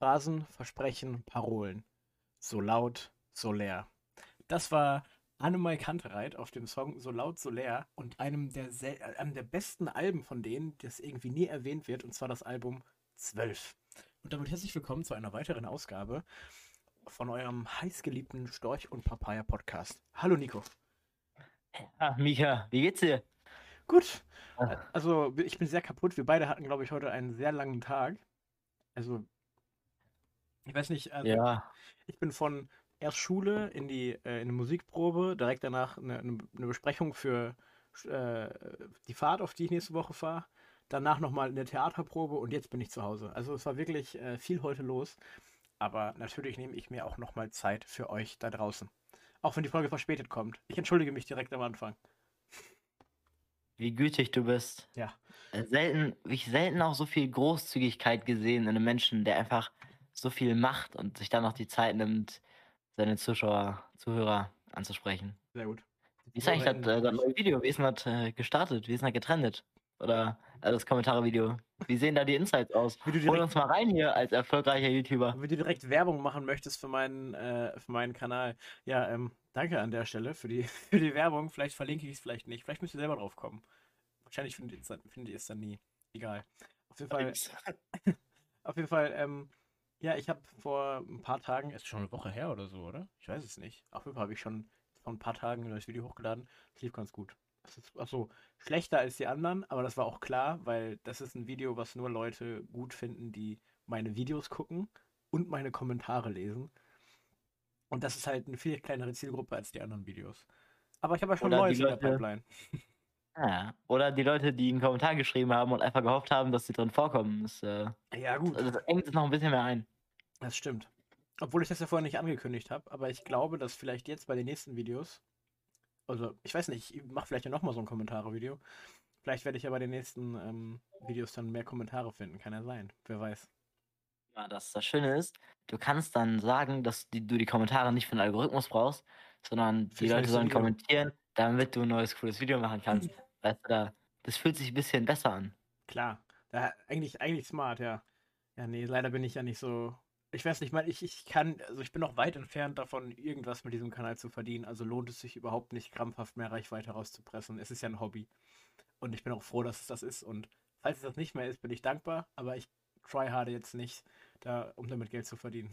Phrasen, Versprechen, Parolen. So laut, so leer. Das war Annemai Kantereit auf dem Song So laut, so leer und einem der, äh, einem der besten Alben von denen, das irgendwie nie erwähnt wird, und zwar das Album 12. Und damit herzlich willkommen zu einer weiteren Ausgabe von eurem heißgeliebten Storch und Papaya Podcast. Hallo Nico. Ah, Micha, wie geht's dir? Gut, Ah. also ich bin sehr kaputt. Wir beide hatten, glaube ich, heute einen sehr langen Tag. Also, ich weiß nicht, also Ja, ich bin von erst Schule in die äh, in eine Musikprobe, direkt danach eine, eine, eine Besprechung für äh, die Fahrt, auf die ich nächste Woche fahre. Danach nochmal eine Theaterprobe und jetzt bin ich zu Hause. Also es war wirklich äh, viel heute los. Aber natürlich nehme ich mir auch nochmal Zeit für euch da draußen. Auch wenn die Folge verspätet kommt. Ich entschuldige mich direkt am Anfang. wie gütig du bist. Ja. Äh, Selten, ich selten auch so viel Großzügigkeit gesehen in einem Menschen, der einfach so viel macht und sich dann noch die Zeit nimmt, seine Zuschauer, Zuhörer anzusprechen. Sehr gut. Wie ist eigentlich das, äh, das neue Video? Wie ist denn das äh, gestartet? Wie ist denn das getrennt? Oder äh, das Kommentare-Video? Wie sehen da die Insights aus? Hol uns mal rein hier als erfolgreicher YouTuber. Wenn du direkt Werbung machen möchtest für meinen, äh, für meinen Kanal. Ja, ähm, danke an der Stelle für die, für die Werbung. Vielleicht verlinke ich es, vielleicht nicht. Vielleicht müsst ihr selber drauf kommen. Wahrscheinlich findet ihr es dann, findet ihr es dann nie. Egal. Auf jeden Fall, auf jeden Fall, ähm, ja, ich habe vor ein paar Tagen, ist schon eine Woche her oder so, oder? Ich weiß es nicht. Auf jeden Fall habe ich schon vor ein paar Tagen ein neues Video hochgeladen. Das lief ganz gut. Das ist, achso, schlechter als die anderen, aber das war auch klar, weil das ist ein Video, was nur Leute gut finden, die meine Videos gucken und meine Kommentare lesen. Und das ist halt eine viel kleinere Zielgruppe als die anderen Videos. Aber ich habe ja schon Neues in der Pipeline. Ja. Oder die Leute, die einen Kommentar geschrieben haben und einfach gehofft haben, dass sie drin vorkommen. Das, äh, Ja, gut. also das engt es noch ein bisschen mehr ein. Das stimmt. Obwohl ich das ja vorher nicht angekündigt habe, aber ich glaube, dass vielleicht jetzt bei den nächsten Videos, also ich weiß nicht, ich mache vielleicht ja nochmal so ein Kommentare-Video. Vielleicht werde ich ja bei den nächsten ähm, Videos dann mehr Kommentare finden. Kann ja sein. Wer weiß. Ja, das, das Schöne ist, du kannst dann sagen, dass die, du die Kommentare nicht für den Algorithmus brauchst, sondern die Leute sollen Video. kommentieren, damit du ein neues cooles Video machen kannst. Weißt du, da, das fühlt sich ein bisschen besser an. Klar. Ja, eigentlich, eigentlich smart, ja. Ja, nee, leider bin ich ja nicht so. Ich weiß nicht, mal, ich, ich kann, also ich bin noch weit entfernt davon, irgendwas mit diesem Kanal zu verdienen. Also lohnt es sich überhaupt nicht, krampfhaft mehr Reichweite rauszupressen. Es ist ja ein Hobby. Und ich bin auch froh, dass es das ist. Und falls es das nicht mehr ist, bin ich dankbar. Aber ich tryharde jetzt nicht, da, um damit Geld zu verdienen.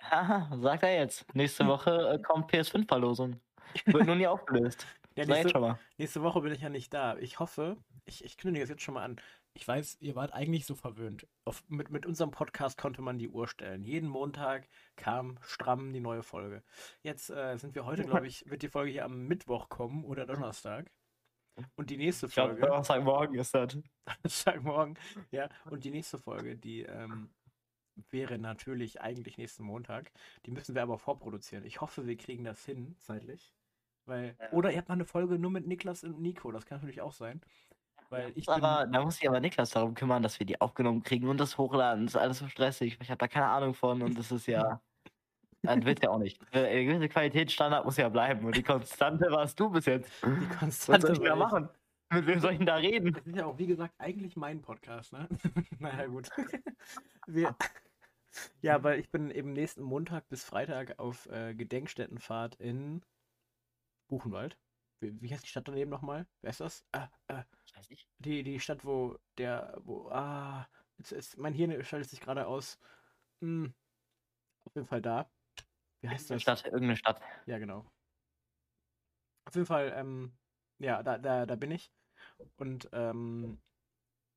Haha, sagt er jetzt. Nächste Woche äh, kommt PS5-Verlosung. Wird nur nie aufgelöst. Ja, nächste, jetzt schon mal. nächste Woche bin ich ja nicht da. Ich hoffe, ich, ich kündige es jetzt schon mal an. Ich weiß, ihr wart eigentlich so verwöhnt. Auf, mit, mit unserem Podcast konnte man die Uhr stellen. Jeden Montag kam stramm die neue Folge. Jetzt äh, sind wir heute, glaube ich, wird die Folge hier am Mittwoch kommen oder Donnerstag. Und die nächste Ich glaube, Folge, Donnerstagmorgen ist das. Donnerstagmorgen, ja, und die nächste Folge, die ähm, wäre natürlich eigentlich nächsten Montag. Die müssen wir aber vorproduzieren. Ich hoffe, wir kriegen das hin, zeitlich. Weil, Ja. oder ihr habt mal eine Folge nur mit Niklas und Nico, das kann natürlich auch sein. Weil ich Aber da muss sich aber Niklas darum kümmern, dass wir die aufgenommen kriegen und das hochladen. Das ist alles so stressig. Ich habe da keine Ahnung von und das ist ja. Das wird ja auch nicht. Ein gewisser Qualitätsstandard muss ja bleiben. Und die Konstante warst du bis jetzt. die Was Konstante. soll ich da machen? Mit wem soll ich denn da reden? Das ist ja auch, wie gesagt, eigentlich mein Podcast, ne? naja, gut. wir, ja, weil ich bin eben nächsten Montag bis Freitag auf äh, Gedenkstättenfahrt in Buchenwald. Wie, wie heißt die Stadt daneben nochmal? Wer ist das? Ah, ah, weiß nicht. die, die Stadt, wo der, wo, ah, jetzt ist, mein Hirn schaltet sich gerade aus. Hm, auf jeden Fall da. Wie heißt das? Stadt, irgendeine Stadt. Ja, genau. Auf jeden Fall, ähm, ja, da, da, da bin ich. Und ähm,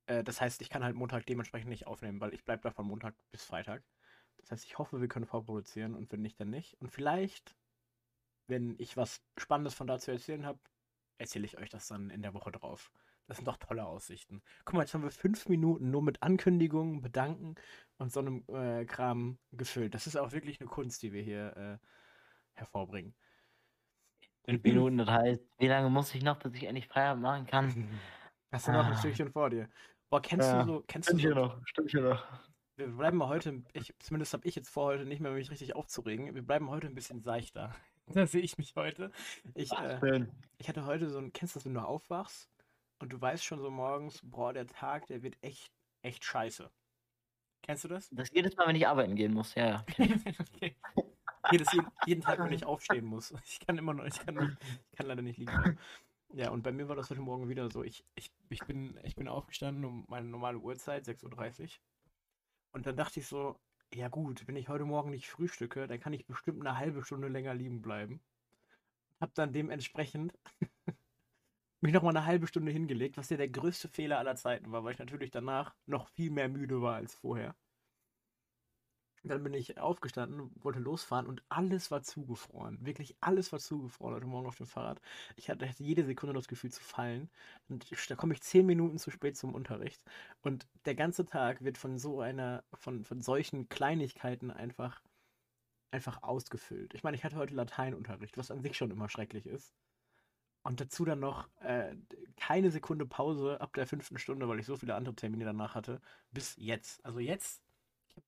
äh, das heißt, ich kann halt Montag dementsprechend nicht aufnehmen, weil ich bleibe da von Montag bis Freitag. Das heißt, ich hoffe, wir können vorproduzieren und wenn nicht, dann nicht. Und vielleicht, wenn ich was Spannendes von da zu erzählen habe, erzähle ich euch das dann in der Woche drauf. Das sind doch tolle Aussichten. Guck mal, jetzt haben wir fünf Minuten nur mit Ankündigungen, Bedanken und so einem äh, Kram gefüllt. Das ist auch wirklich eine Kunst, die wir hier äh, hervorbringen. Fünf Minuten, das heißt, wie lange muss ich noch, bis ich endlich Feierabend machen kann? Hast du noch ein Ah. Stückchen vor dir? Boah, kennst Ja, du so, kennst du so, noch, Stündchen noch. wir bleiben mal heute, ich, zumindest habe ich jetzt vor, heute nicht mehr mich richtig aufzuregen. Wir bleiben heute ein bisschen seichter. Da sehe ich mich heute. Ich, äh, Schön. ich hatte heute so ein, kennst du das, wenn du aufwachst und du weißt schon so morgens, boah, der Tag, der wird echt, echt scheiße. Kennst du das? Das jedes Mal, wenn ich arbeiten gehen muss, ja, ja. okay. Jedes, jeden, Tag, wenn ich aufstehen muss. Ich kann immer noch, ich kann, nicht, ich kann leider nicht liegen. Ja, und bei mir war das heute Morgen wieder so. Ich, ich, ich, bin, ich bin aufgestanden um meine normale Uhrzeit, 6.30 Uhr. Und dann dachte ich so, ja gut, wenn ich heute Morgen nicht frühstücke, dann kann ich bestimmt eine halbe Stunde länger liegen bleiben. Hab dann dementsprechend mich noch mal eine halbe Stunde hingelegt, was ja der größte Fehler aller Zeiten war, weil ich natürlich danach noch viel mehr müde war als vorher. Dann bin ich aufgestanden, wollte losfahren und alles war zugefroren. Wirklich alles war zugefroren heute Morgen auf dem Fahrrad. Ich hatte jede Sekunde das Gefühl zu fallen. Und da komme ich zehn Minuten zu spät zum Unterricht. Und der ganze Tag wird von so einer, von, von solchen Kleinigkeiten einfach, einfach ausgefüllt. Ich meine, ich hatte heute Lateinunterricht, was an sich schon immer schrecklich ist. Und dazu dann noch äh, keine Sekunde Pause ab der fünften Stunde, weil ich so viele andere Termine danach hatte, bis jetzt. Also jetzt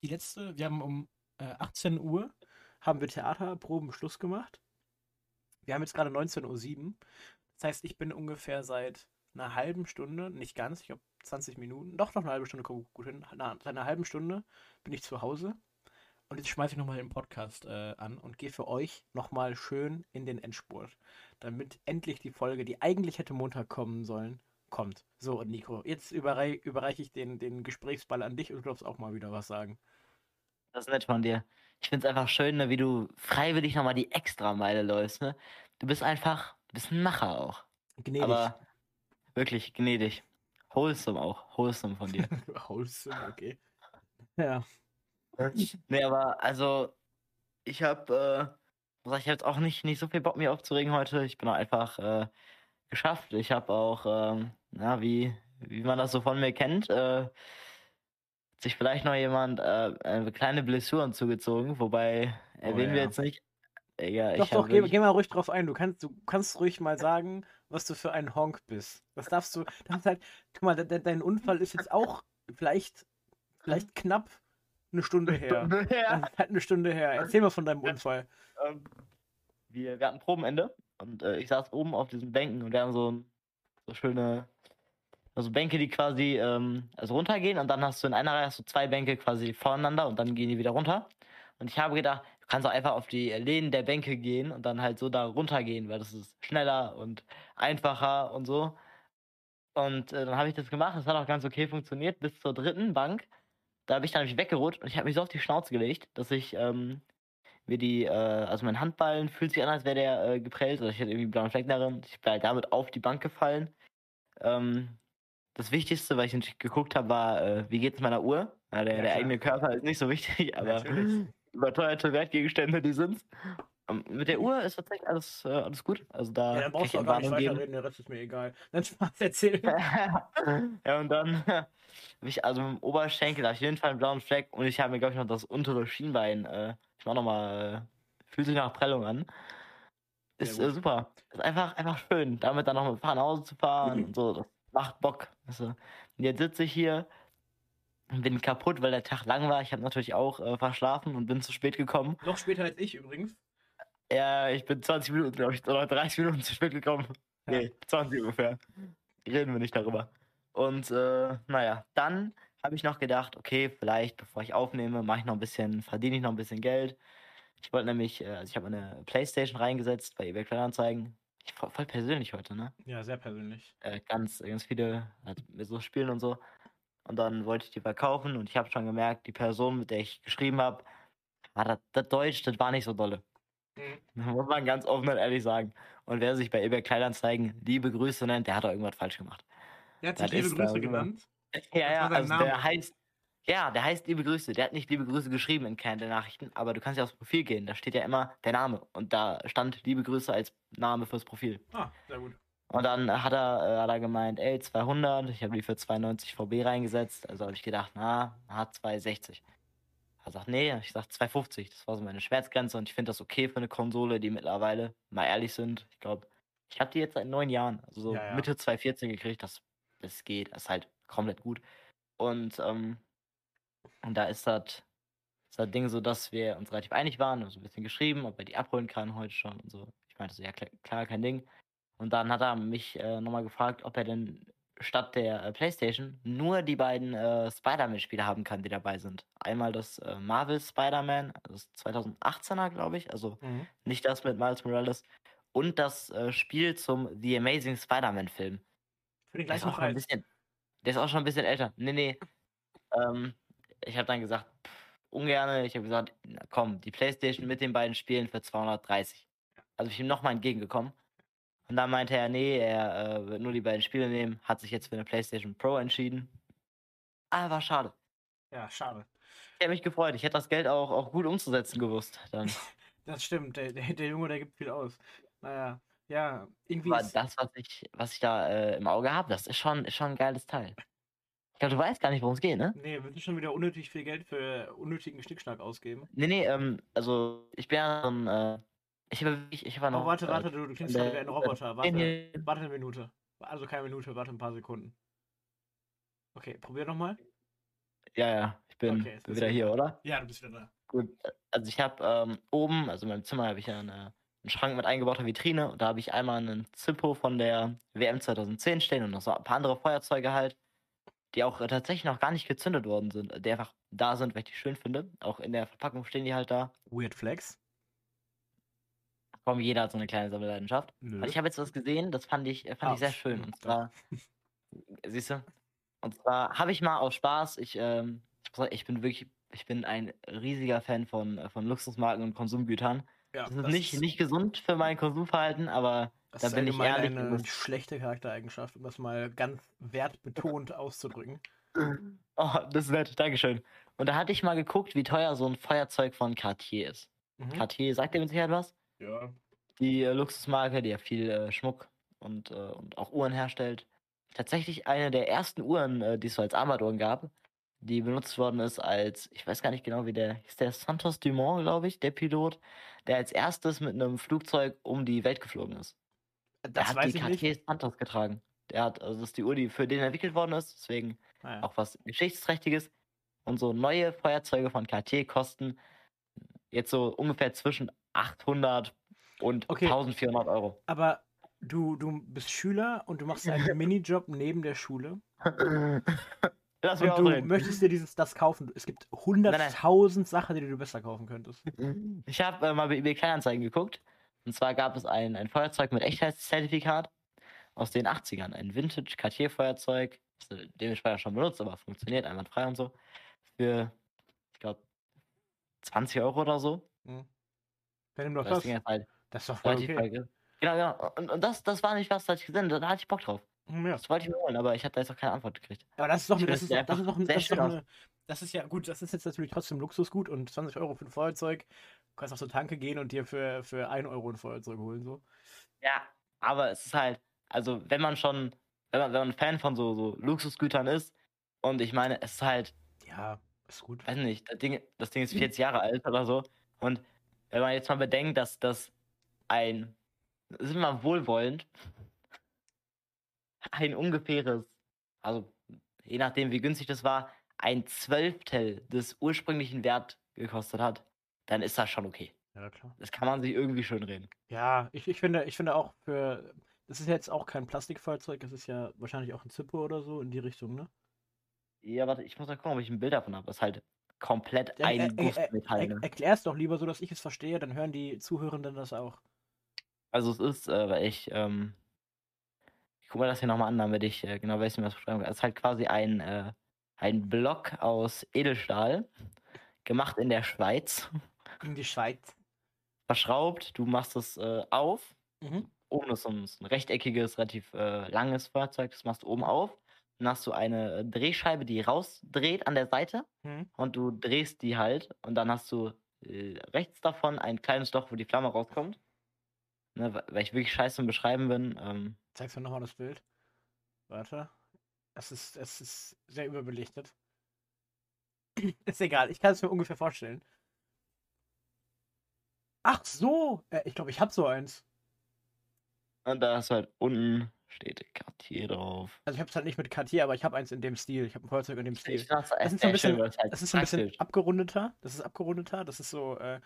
die letzte, wir haben um äh, 18 Uhr haben wir Theaterproben Schluss gemacht. Wir haben jetzt gerade 19.07 Uhr. Das heißt, ich bin ungefähr seit einer halben Stunde, nicht ganz, ich glaube 20 Minuten, doch noch eine halbe Stunde kommt gut hin. Nach einer halben Stunde bin ich zu Hause. Und jetzt schmeiße ich nochmal den Podcast äh, an und gehe für euch nochmal schön in den Endspurt. Damit endlich die Folge, die eigentlich hätte Montag kommen sollen, kommt. So, und Nico, jetzt überrei überreiche ich den, den Gesprächsball an dich und du darfst auch mal wieder was sagen. Das ist nett von dir. Ich finde es einfach schön, ne, wie du freiwillig nochmal die Extrameile läufst. Ne? Du bist einfach, du bist ein Macher auch. Gnädig. Aber wirklich gnädig. Wholesome auch. Wholesome von dir. Wholesome, okay. Ja. nee, aber also, ich habe, äh, ich habe jetzt auch nicht, nicht so viel Bock, mir aufzuregen heute. Ich bin auch einfach äh, geschafft. Ich habe auch, ähm, na, wie, wie man das so von mir kennt, äh, sich vielleicht noch jemand äh, eine kleine Blessuren zugezogen, wobei erwähnen oh, ja. wir jetzt nicht. Ja, doch, doch, geh, geh, mal ruhig drauf ein. Du kannst, du kannst ruhig mal sagen, was du für ein Honk bist. Das darfst du. Das halt, guck mal, de, dein Unfall ist jetzt auch vielleicht, vielleicht knapp eine Stunde her. Stunde her. Halt eine Stunde her. Erzähl mal von deinem Unfall. Ähm, wir, wir hatten Probenende und äh, ich saß oben auf diesen Bänken und wir haben so, so schöne also Bänke, die quasi ähm, also runtergehen und dann hast du in einer Reihe hast du zwei Bänke quasi voneinander und dann gehen die wieder runter. Und ich habe gedacht, du kannst auch einfach auf die Lehnen der Bänke gehen und dann halt so da runtergehen, weil das ist schneller und einfacher und so. Und äh, dann habe ich das gemacht, das hat auch ganz okay funktioniert, bis zur dritten Bank. Da habe ich dann nämlich weggerutscht und ich habe mich so auf die Schnauze gelegt, dass ich ähm, mir die, äh, also mein Handballen fühlt sich an, als wäre der äh, geprellt, oder ich hätte irgendwie einen blauen Fleck darin. Ich bin halt damit auf die Bank gefallen. Ähm, das Wichtigste, was ich natürlich geguckt habe, war, äh, wie geht es meiner Uhr? Ja, der, ja, der eigene Körper ist nicht so wichtig, aber überteuerte Wertgegenstände, die sind's. Um, ähm, mit der Uhr ist tatsächlich alles, äh, alles gut. Also da ja, dann brauchst du auch gar nicht weiterreden, der Rest ist mir egal. Dann Spaß erzählen. ja, und dann habe ich also mit dem Oberschenkel auf jeden Fall einen blauen Fleck und ich habe mir, glaube ich, noch das untere Schienbein, äh, ich mach nochmal, äh, fühlt sich nach Prellung an. Ist äh, super. Ist einfach, einfach schön, damit dann noch mit nach Hause zu fahren und so. Das macht Bock. Also, jetzt sitze ich hier und bin kaputt, weil der Tag lang war. Ich habe natürlich auch äh, verschlafen und bin zu spät gekommen. Noch später als ich übrigens. Ja, ich bin 20 Minuten, glaube ich, oder 30 Minuten zu spät gekommen. Ja. Nee, 20 ungefähr. Reden wir nicht darüber. Und äh, naja, dann habe ich noch gedacht, okay, vielleicht bevor ich aufnehme, mache ich noch ein bisschen, verdiene ich noch ein bisschen Geld. Ich wollte nämlich, äh, also ich habe eine Playstation reingesetzt bei eBay Kleinanzeigen. Voll, voll persönlich heute, ne? Ja, sehr persönlich. Äh, ganz, ganz viele halt, mit so Spielen und so. Und dann wollte ich die verkaufen und ich habe schon gemerkt, die Person, mit der ich geschrieben habe, war das, das Deutsch, das war nicht so dolle. Mhm. Muss man ganz offen und ehrlich sagen. Und wer sich bei eBay Kleinanzeigen liebe Grüße nennt, der hat doch irgendwas falsch gemacht. Der hat sich liebe Grüße genannt? Ja, ja, also Name? der heißt, ja, der heißt liebe Grüße. Der hat nicht liebe Grüße geschrieben in keinen der Nachrichten, aber du kannst ja aufs Profil gehen. Da steht ja immer der Name. Und da stand liebe Grüße als Name fürs Profil. Ah, sehr gut. Und dann hat er, äh, hat er gemeint, ey, 200. Ich habe die für 290 VB reingesetzt. Also habe ich gedacht, na, hat 260. Er sagt, nee, ich sag 250. Das war so meine Schmerzgrenze und ich finde das okay für eine Konsole, die mittlerweile, mal ehrlich sind, ich glaube, ich habe die jetzt seit neun Jahren, also so ja, ja. Mitte 2014 gekriegt. Das, das geht, das ist halt komplett gut. Und ähm, und da ist das, das Ding so, dass wir uns relativ einig waren, so ein bisschen geschrieben, ob er die abholen kann heute schon und so. Ich meinte so, ja klar, kein Ding. Und dann hat er mich äh, nochmal gefragt, ob er denn statt der äh, PlayStation nur die beiden äh, Spider-Man-Spiele haben kann, die dabei sind. Einmal das äh, Marvel Spider-Man, das 2018er, glaube ich, also Mhm. nicht das mit Miles Morales, und das äh, Spiel zum The Amazing Spider-Man-Film. Für den ist auch schon ein bisschen, der ist auch schon ein bisschen älter. Nee, nee. Ähm, ich habe dann gesagt, pff, ungerne. Ich habe gesagt, na komm, die Playstation mit den beiden Spielen für 230. Also ich bin nochmal entgegengekommen. Und dann meinte er, nee, er äh, wird nur die beiden Spiele nehmen, hat sich jetzt für eine Playstation Pro entschieden. Ah, war schade. Ja, schade. Ich hätte mich gefreut. Ich hätte das Geld auch, auch gut umzusetzen gewusst. Dann Das stimmt. Der, der, der Junge, der gibt viel aus. Naja, ja, irgendwie. war Ist, das, was ich, was ich da äh, im Auge habe, das ist schon, ist schon ein geiles Teil. Ich glaube, du weißt gar nicht, worum es geht, ne? nee, willst du schon wieder unnötig viel Geld für unnötigen Schnickschnack ausgeben? Nee, nee, ähm, also ich bin ja so ein, äh, ich habe ich, ich war noch. Oh, warte, äh, warte, du, du klingst der- gerade wie ein Roboter. Warte, hier- warte eine Minute. Also keine Minute, warte ein paar Sekunden. Okay, probier nochmal. Ja, ja, ich bin, Okay, bin wieder hier, oder? Ja, du bist wieder da. Gut, äh, also ich habe ähm, oben, also in meinem Zimmer habe ich ja eine, einen Schrank mit eingebauter Vitrine und da habe ich einmal einen Zippo von der WM 2010 stehen und noch so ein paar andere Feuerzeuge halt, die auch äh, tatsächlich noch gar nicht gezündet worden sind, die einfach da sind, weil ich die schön finde. Auch in der Verpackung stehen die halt da. Weird Flex? Komm, jeder hat so eine kleine Sammelleidenschaft. Nö. Ich habe jetzt was gesehen, das fand ich, äh, fand Ah, ich sehr schön. Und zwar, siehst du, und zwar habe ich mal aus Spaß, ich, ähm, ich, bin wirklich, ich bin ein riesiger Fan von, äh, von Luxusmarken und Konsumgütern. ja, Das ist nicht, nicht gesund für mein Konsumverhalten, aber das da ist bin ich ehrlich. eine ist- schlechte Charaktereigenschaft, um das mal ganz wertbetont auszudrücken. Oh, das ist nett, Dankeschön. Und da hatte ich mal geguckt, wie teuer so ein Feuerzeug von Cartier ist. Mhm. Cartier, sagt dir mit Sicherheit was? Ja. Die äh, Luxusmarke, die ja viel äh, Schmuck und, äh, und auch Uhren herstellt. Tatsächlich eine der ersten Uhren, äh, die es so als Armbanduhren gab, die benutzt worden ist als, ich weiß gar nicht genau, wie der, hieß der Santos Dumont, glaube ich, der Pilot, der als erstes mit einem Flugzeug um die Welt geflogen ist. Der Das hat weiß die. Cartier Santos getragen. Der hat, also das ist die Uhr, die für den entwickelt worden ist, deswegen Naja. auch was Geschichtsträchtiges. Und so neue Feuerzeuge von Cartier kosten jetzt so ungefähr zwischen 800 und Okay. 1400 Euro. Aber du, du bist Schüler und du machst einen Minijob neben der Schule Lass und du ausreden. möchtest dir dieses das kaufen. Es gibt hunderttausend Sachen, die du besser kaufen könntest. Ich habe äh, mal bei eBay Kleinanzeigen geguckt. Und zwar gab es ein, ein Feuerzeug mit Echtheitszertifikat aus den 80ern. Ein Vintage Cartier-Feuerzeug. äh, Dementsprechend schon benutzt, aber funktioniert einwandfrei und so. Für, ich glaube, 20 Euro oder so. Hm. Wer nimmt doch Das das? Halt Das ist doch voll okay. okay. Genau, genau. Und, und das, das war nicht was, das ich gesehen. Da hatte ich Bock drauf. Hm, Ja. Das wollte ich mir holen, aber ich habe da jetzt noch keine Antwort gekriegt. Aber das ist doch, das ist, das ist doch, einfach das ist doch eine, das ist ja gut, das ist jetzt natürlich trotzdem Luxusgut und 20 Euro für ein Feuerzeug. Du kannst auch zur Tanke gehen und dir für, für 1 Euro ein Feuerzeug holen, so. Ja, aber es ist halt, also wenn man schon, wenn man, wenn man Fan von so, so Luxusgütern ist, und ich meine, es ist halt, Ja, ist gut. weiß nicht, das Ding, das Ding ist 40 Jahre alt oder so. Und wenn man jetzt mal bedenkt, dass das ein, sind wir mal wohlwollend, ein ungefähres, also je nachdem wie günstig das war, ein Zwölftel des ursprünglichen Wert gekostet hat, dann ist das schon okay. Ja, klar. Das kann man sich irgendwie schön reden. Ja, ich, ich finde, ich finde auch für. Das ist jetzt auch kein Plastikfeuerzeug, das ist ja wahrscheinlich auch ein Zippo oder so in die Richtung, ne? Ja, warte, ich muss mal gucken, ob ich ein Bild davon habe. Das ist halt komplett Ja, ein äh, äh, äh, Gussmetall. er, Ne? erklär's doch lieber so, dass ich es verstehe, dann hören die Zuhörenden das auch. Also es ist, äh, weil ich, ähm, ich gucke mir das hier nochmal an, damit ich äh, genau weiß, wie man das beschreiben kann. Es ist halt quasi ein, äh, ein Block aus Edelstahl, gemacht in der Schweiz, In die Schweiz. verschraubt. Du machst es äh, auf. Mhm. Oben ist so ein, so ein rechteckiges, relativ äh, langes Fahrzeug. Das machst du oben auf. Dann hast du eine äh, Drehscheibe, die rausdreht an der Seite. Mhm. und du drehst die halt und dann hast du äh, rechts davon ein kleines Loch, wo die Flamme rauskommt. Ne, weil ich wirklich scheiße im Beschreiben bin. Ähm, Zeigst du nochmal das Bild? Warte. Es ist, es ist sehr überbelichtet. ist egal, ich kann es mir ungefähr vorstellen. Ach so! Äh, ich glaube, ich habe so eins. und da du halt unten steht Cartier drauf. Also ich habe es halt nicht mit Cartier, aber ich habe eins in dem Stil. Ich habe ein Feuerzeug in dem Stil. Das ist so sehr ein bisschen, halt das ist ein bisschen abgerundeter. Das ist abgerundeter. Das ist so, äh,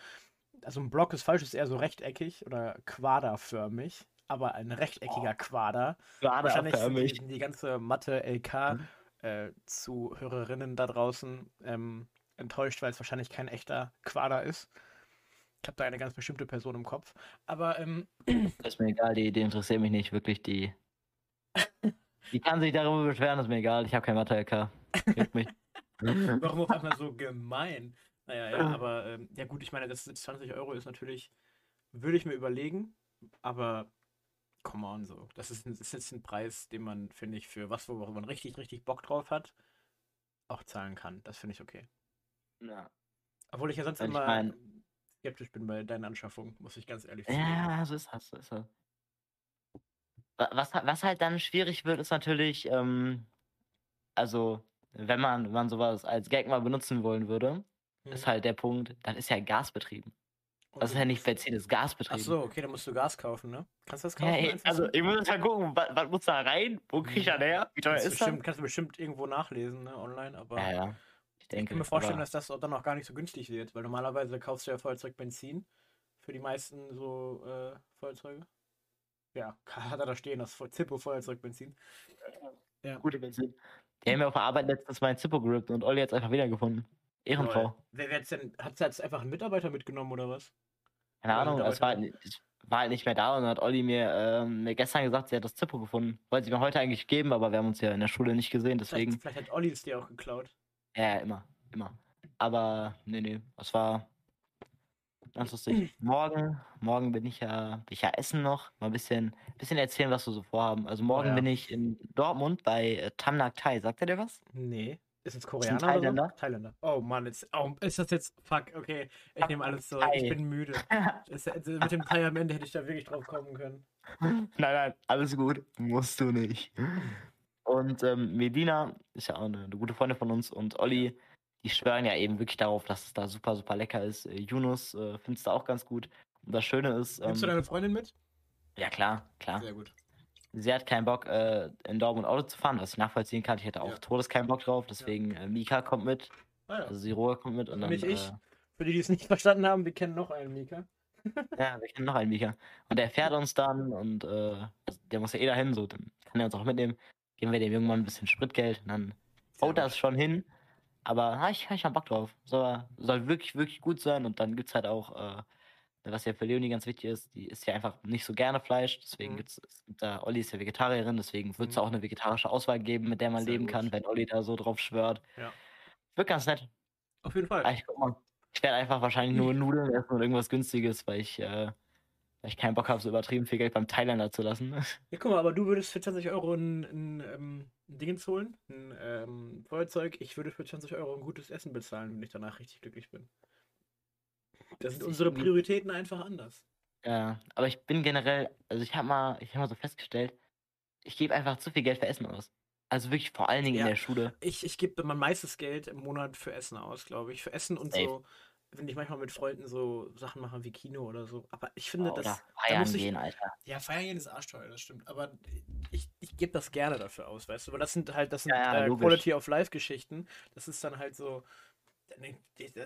also ein Block ist falsch, ist eher so rechteckig oder quaderförmig. aber ein rechteckiger Quader. Wahrscheinlich sind abförmig. die, die ganze Mathe-LK-Zuhörerinnen da draußen ähm, enttäuscht, weil es wahrscheinlich kein echter Quader ist. Ich habe da eine ganz bestimmte Person im Kopf. Aber ähm, Das ist mir egal, die, die interessiert mich nicht, wirklich, die. Die kann sich darüber beschweren, ist mir egal, ich habe kein Mathe-LK. Warum auf einmal so gemein? Naja, ja, aber ähm, ja gut, ich meine, das sind 20 Euro ist natürlich, würde ich mir überlegen, aber come on, so. Das ist, ein, ist jetzt ein Preis, den man, finde ich, für was, wo man richtig, richtig Bock drauf hat, auch zahlen kann. Das finde ich okay. Ja. Obwohl ich ja sonst ich immer mein- skeptisch bin bei deinen Anschaffungen, muss ich ganz ehrlich sagen. Ja, so ist das, so ist das. Wa- Was, was halt dann schwierig wird, ist natürlich, ähm, also, wenn man, wenn man sowas als Gag mal benutzen wollen würde, ist Mhm. halt der Punkt, dann ist ja gasbetrieben. Und Das ist du ja nicht Benzin, das ist Ach gasbetrieben. so, okay, dann musst du Gas kaufen, ne? Kannst du das Ja, kaufen? ey, einfach also so? ich muss jetzt mal gucken, was, was muss da rein? Wo krieg ich das her? Wie teuer ist das? kannst du bestimmt irgendwo nachlesen, ne, online, aber Ja, ja. Ich ich denke, kann mir vorstellen, aber- dass das dann auch gar nicht so günstig wird, weil normalerweise kaufst du ja Feuerzeug Benzin für die meisten so äh, Feuerzeuge. Ja, hat er da stehen, das Zippo Feuerzeug Benzin. Ja. gute Benzin. Die haben mir auf der Arbeit letztens mein Zippo gerippt und Olli hat es einfach wiedergefunden. Ehrenfrau. Wer, wer hat's denn, hat jetzt einfach einen Mitarbeiter mitgenommen oder was? Keine Ahnung, es war, halt, war halt nicht mehr da und dann hat Olli mir, ähm, mir gestern gesagt, sie hat das Zippo gefunden. Wollte sie mir heute eigentlich geben, aber wir haben uns ja in der Schule nicht gesehen, deswegen. Vielleicht, vielleicht hat Olli es dir auch geklaut. Ja, immer, immer. Aber nee, nee, es war ganz lustig. Morgen, morgen bin ich ja, bin ich ja essen noch, mal ein bisschen, bisschen erzählen, was wir so vorhaben. Also morgen ja. bin ich in Dortmund bei äh, Tam Nak Thai. Sagt er dir was? Nee. Ist es Koreaner Thailänder. oder so? Thailänder. Oh Mann, jetzt, oh, ist das jetzt, fuck, okay, ich nehme alles zurück, Thai. ich bin müde. Das, mit dem Thai am Ende hätte ich da wirklich drauf kommen können. nein, nein, alles gut. Musst du nicht. Und ähm, Medina ist ja auch eine, eine gute Freundin von uns und Olli, die schwören ja eben wirklich darauf, dass es da super, super lecker ist. Äh, Yunus äh, findet es da auch ganz gut. Und das Schöne ist, Nimmst du ähm, deine Freundin mit? ja klar, klar. Sehr gut. Sie hat keinen Bock, äh, in Dortmund Auto zu fahren, was ich nachvollziehen kann. Ich hätte auch Ja. todes keinen Bock drauf, deswegen äh, Mika kommt mit, Ah, ja. also Siroa kommt mit und dann. Nicht ich. Äh, Für die, die es nicht verstanden haben, wir kennen noch einen Mika. ja, wir kennen noch einen Mika. Und der fährt uns dann und äh, der muss ja eh dahin, so, dann kann er uns auch mitnehmen. Geben wir dem irgendwann ein bisschen Spritgeld und dann haut das schon hin. Aber ha, ich habe ich hab Bock drauf. Soll, soll wirklich, wirklich gut sein und dann gibt es halt auch, äh, was ja für Leonie ganz wichtig ist, die isst ja einfach nicht so gerne Fleisch, deswegen Mhm. gibt's, es gibt da, Olli ist ja Vegetarierin, deswegen wird es Mhm. auch eine vegetarische Auswahl geben, mit der man Sehr leben gut. kann, wenn Olli da so drauf schwört. Ja. Wird ganz nett. Auf jeden Fall. Ah, Ich, ich werde einfach wahrscheinlich nur Nudeln essen und irgendwas Günstiges, weil ich, äh, weil ich keinen Bock habe, so übertrieben viel Geld beim Thailänder zu lassen. Ja, guck mal, aber du würdest für 20 Euro ein, ein, ähm, ein Dingens holen, ein ähm, Feuerzeug. Ich würde für 20 Euro ein gutes Essen bezahlen, wenn ich danach richtig glücklich bin. Da sind unsere Prioritäten einfach anders. Ja, aber ich bin generell, also ich habe mal, ich habe mal so festgestellt, ich gebe einfach zu viel Geld für Essen aus. Also wirklich vor allen Dingen Ja. in der Schule. Ich, ich gebe mein meistes Geld im Monat für Essen aus, glaube ich. Für Essen und Safe. so, wenn ich manchmal mit Freunden so Sachen mache wie Kino oder so. Aber ich finde, Oder das. Da feiern muss ich, gehen, Alter. Ja, feiern gehen ist arschteuer, das stimmt. Aber ich, ich gebe das gerne dafür aus, weißt du? Weil das sind halt, das sind Ja, ja, äh. Quality of Life Geschichten. Das ist dann halt so. Da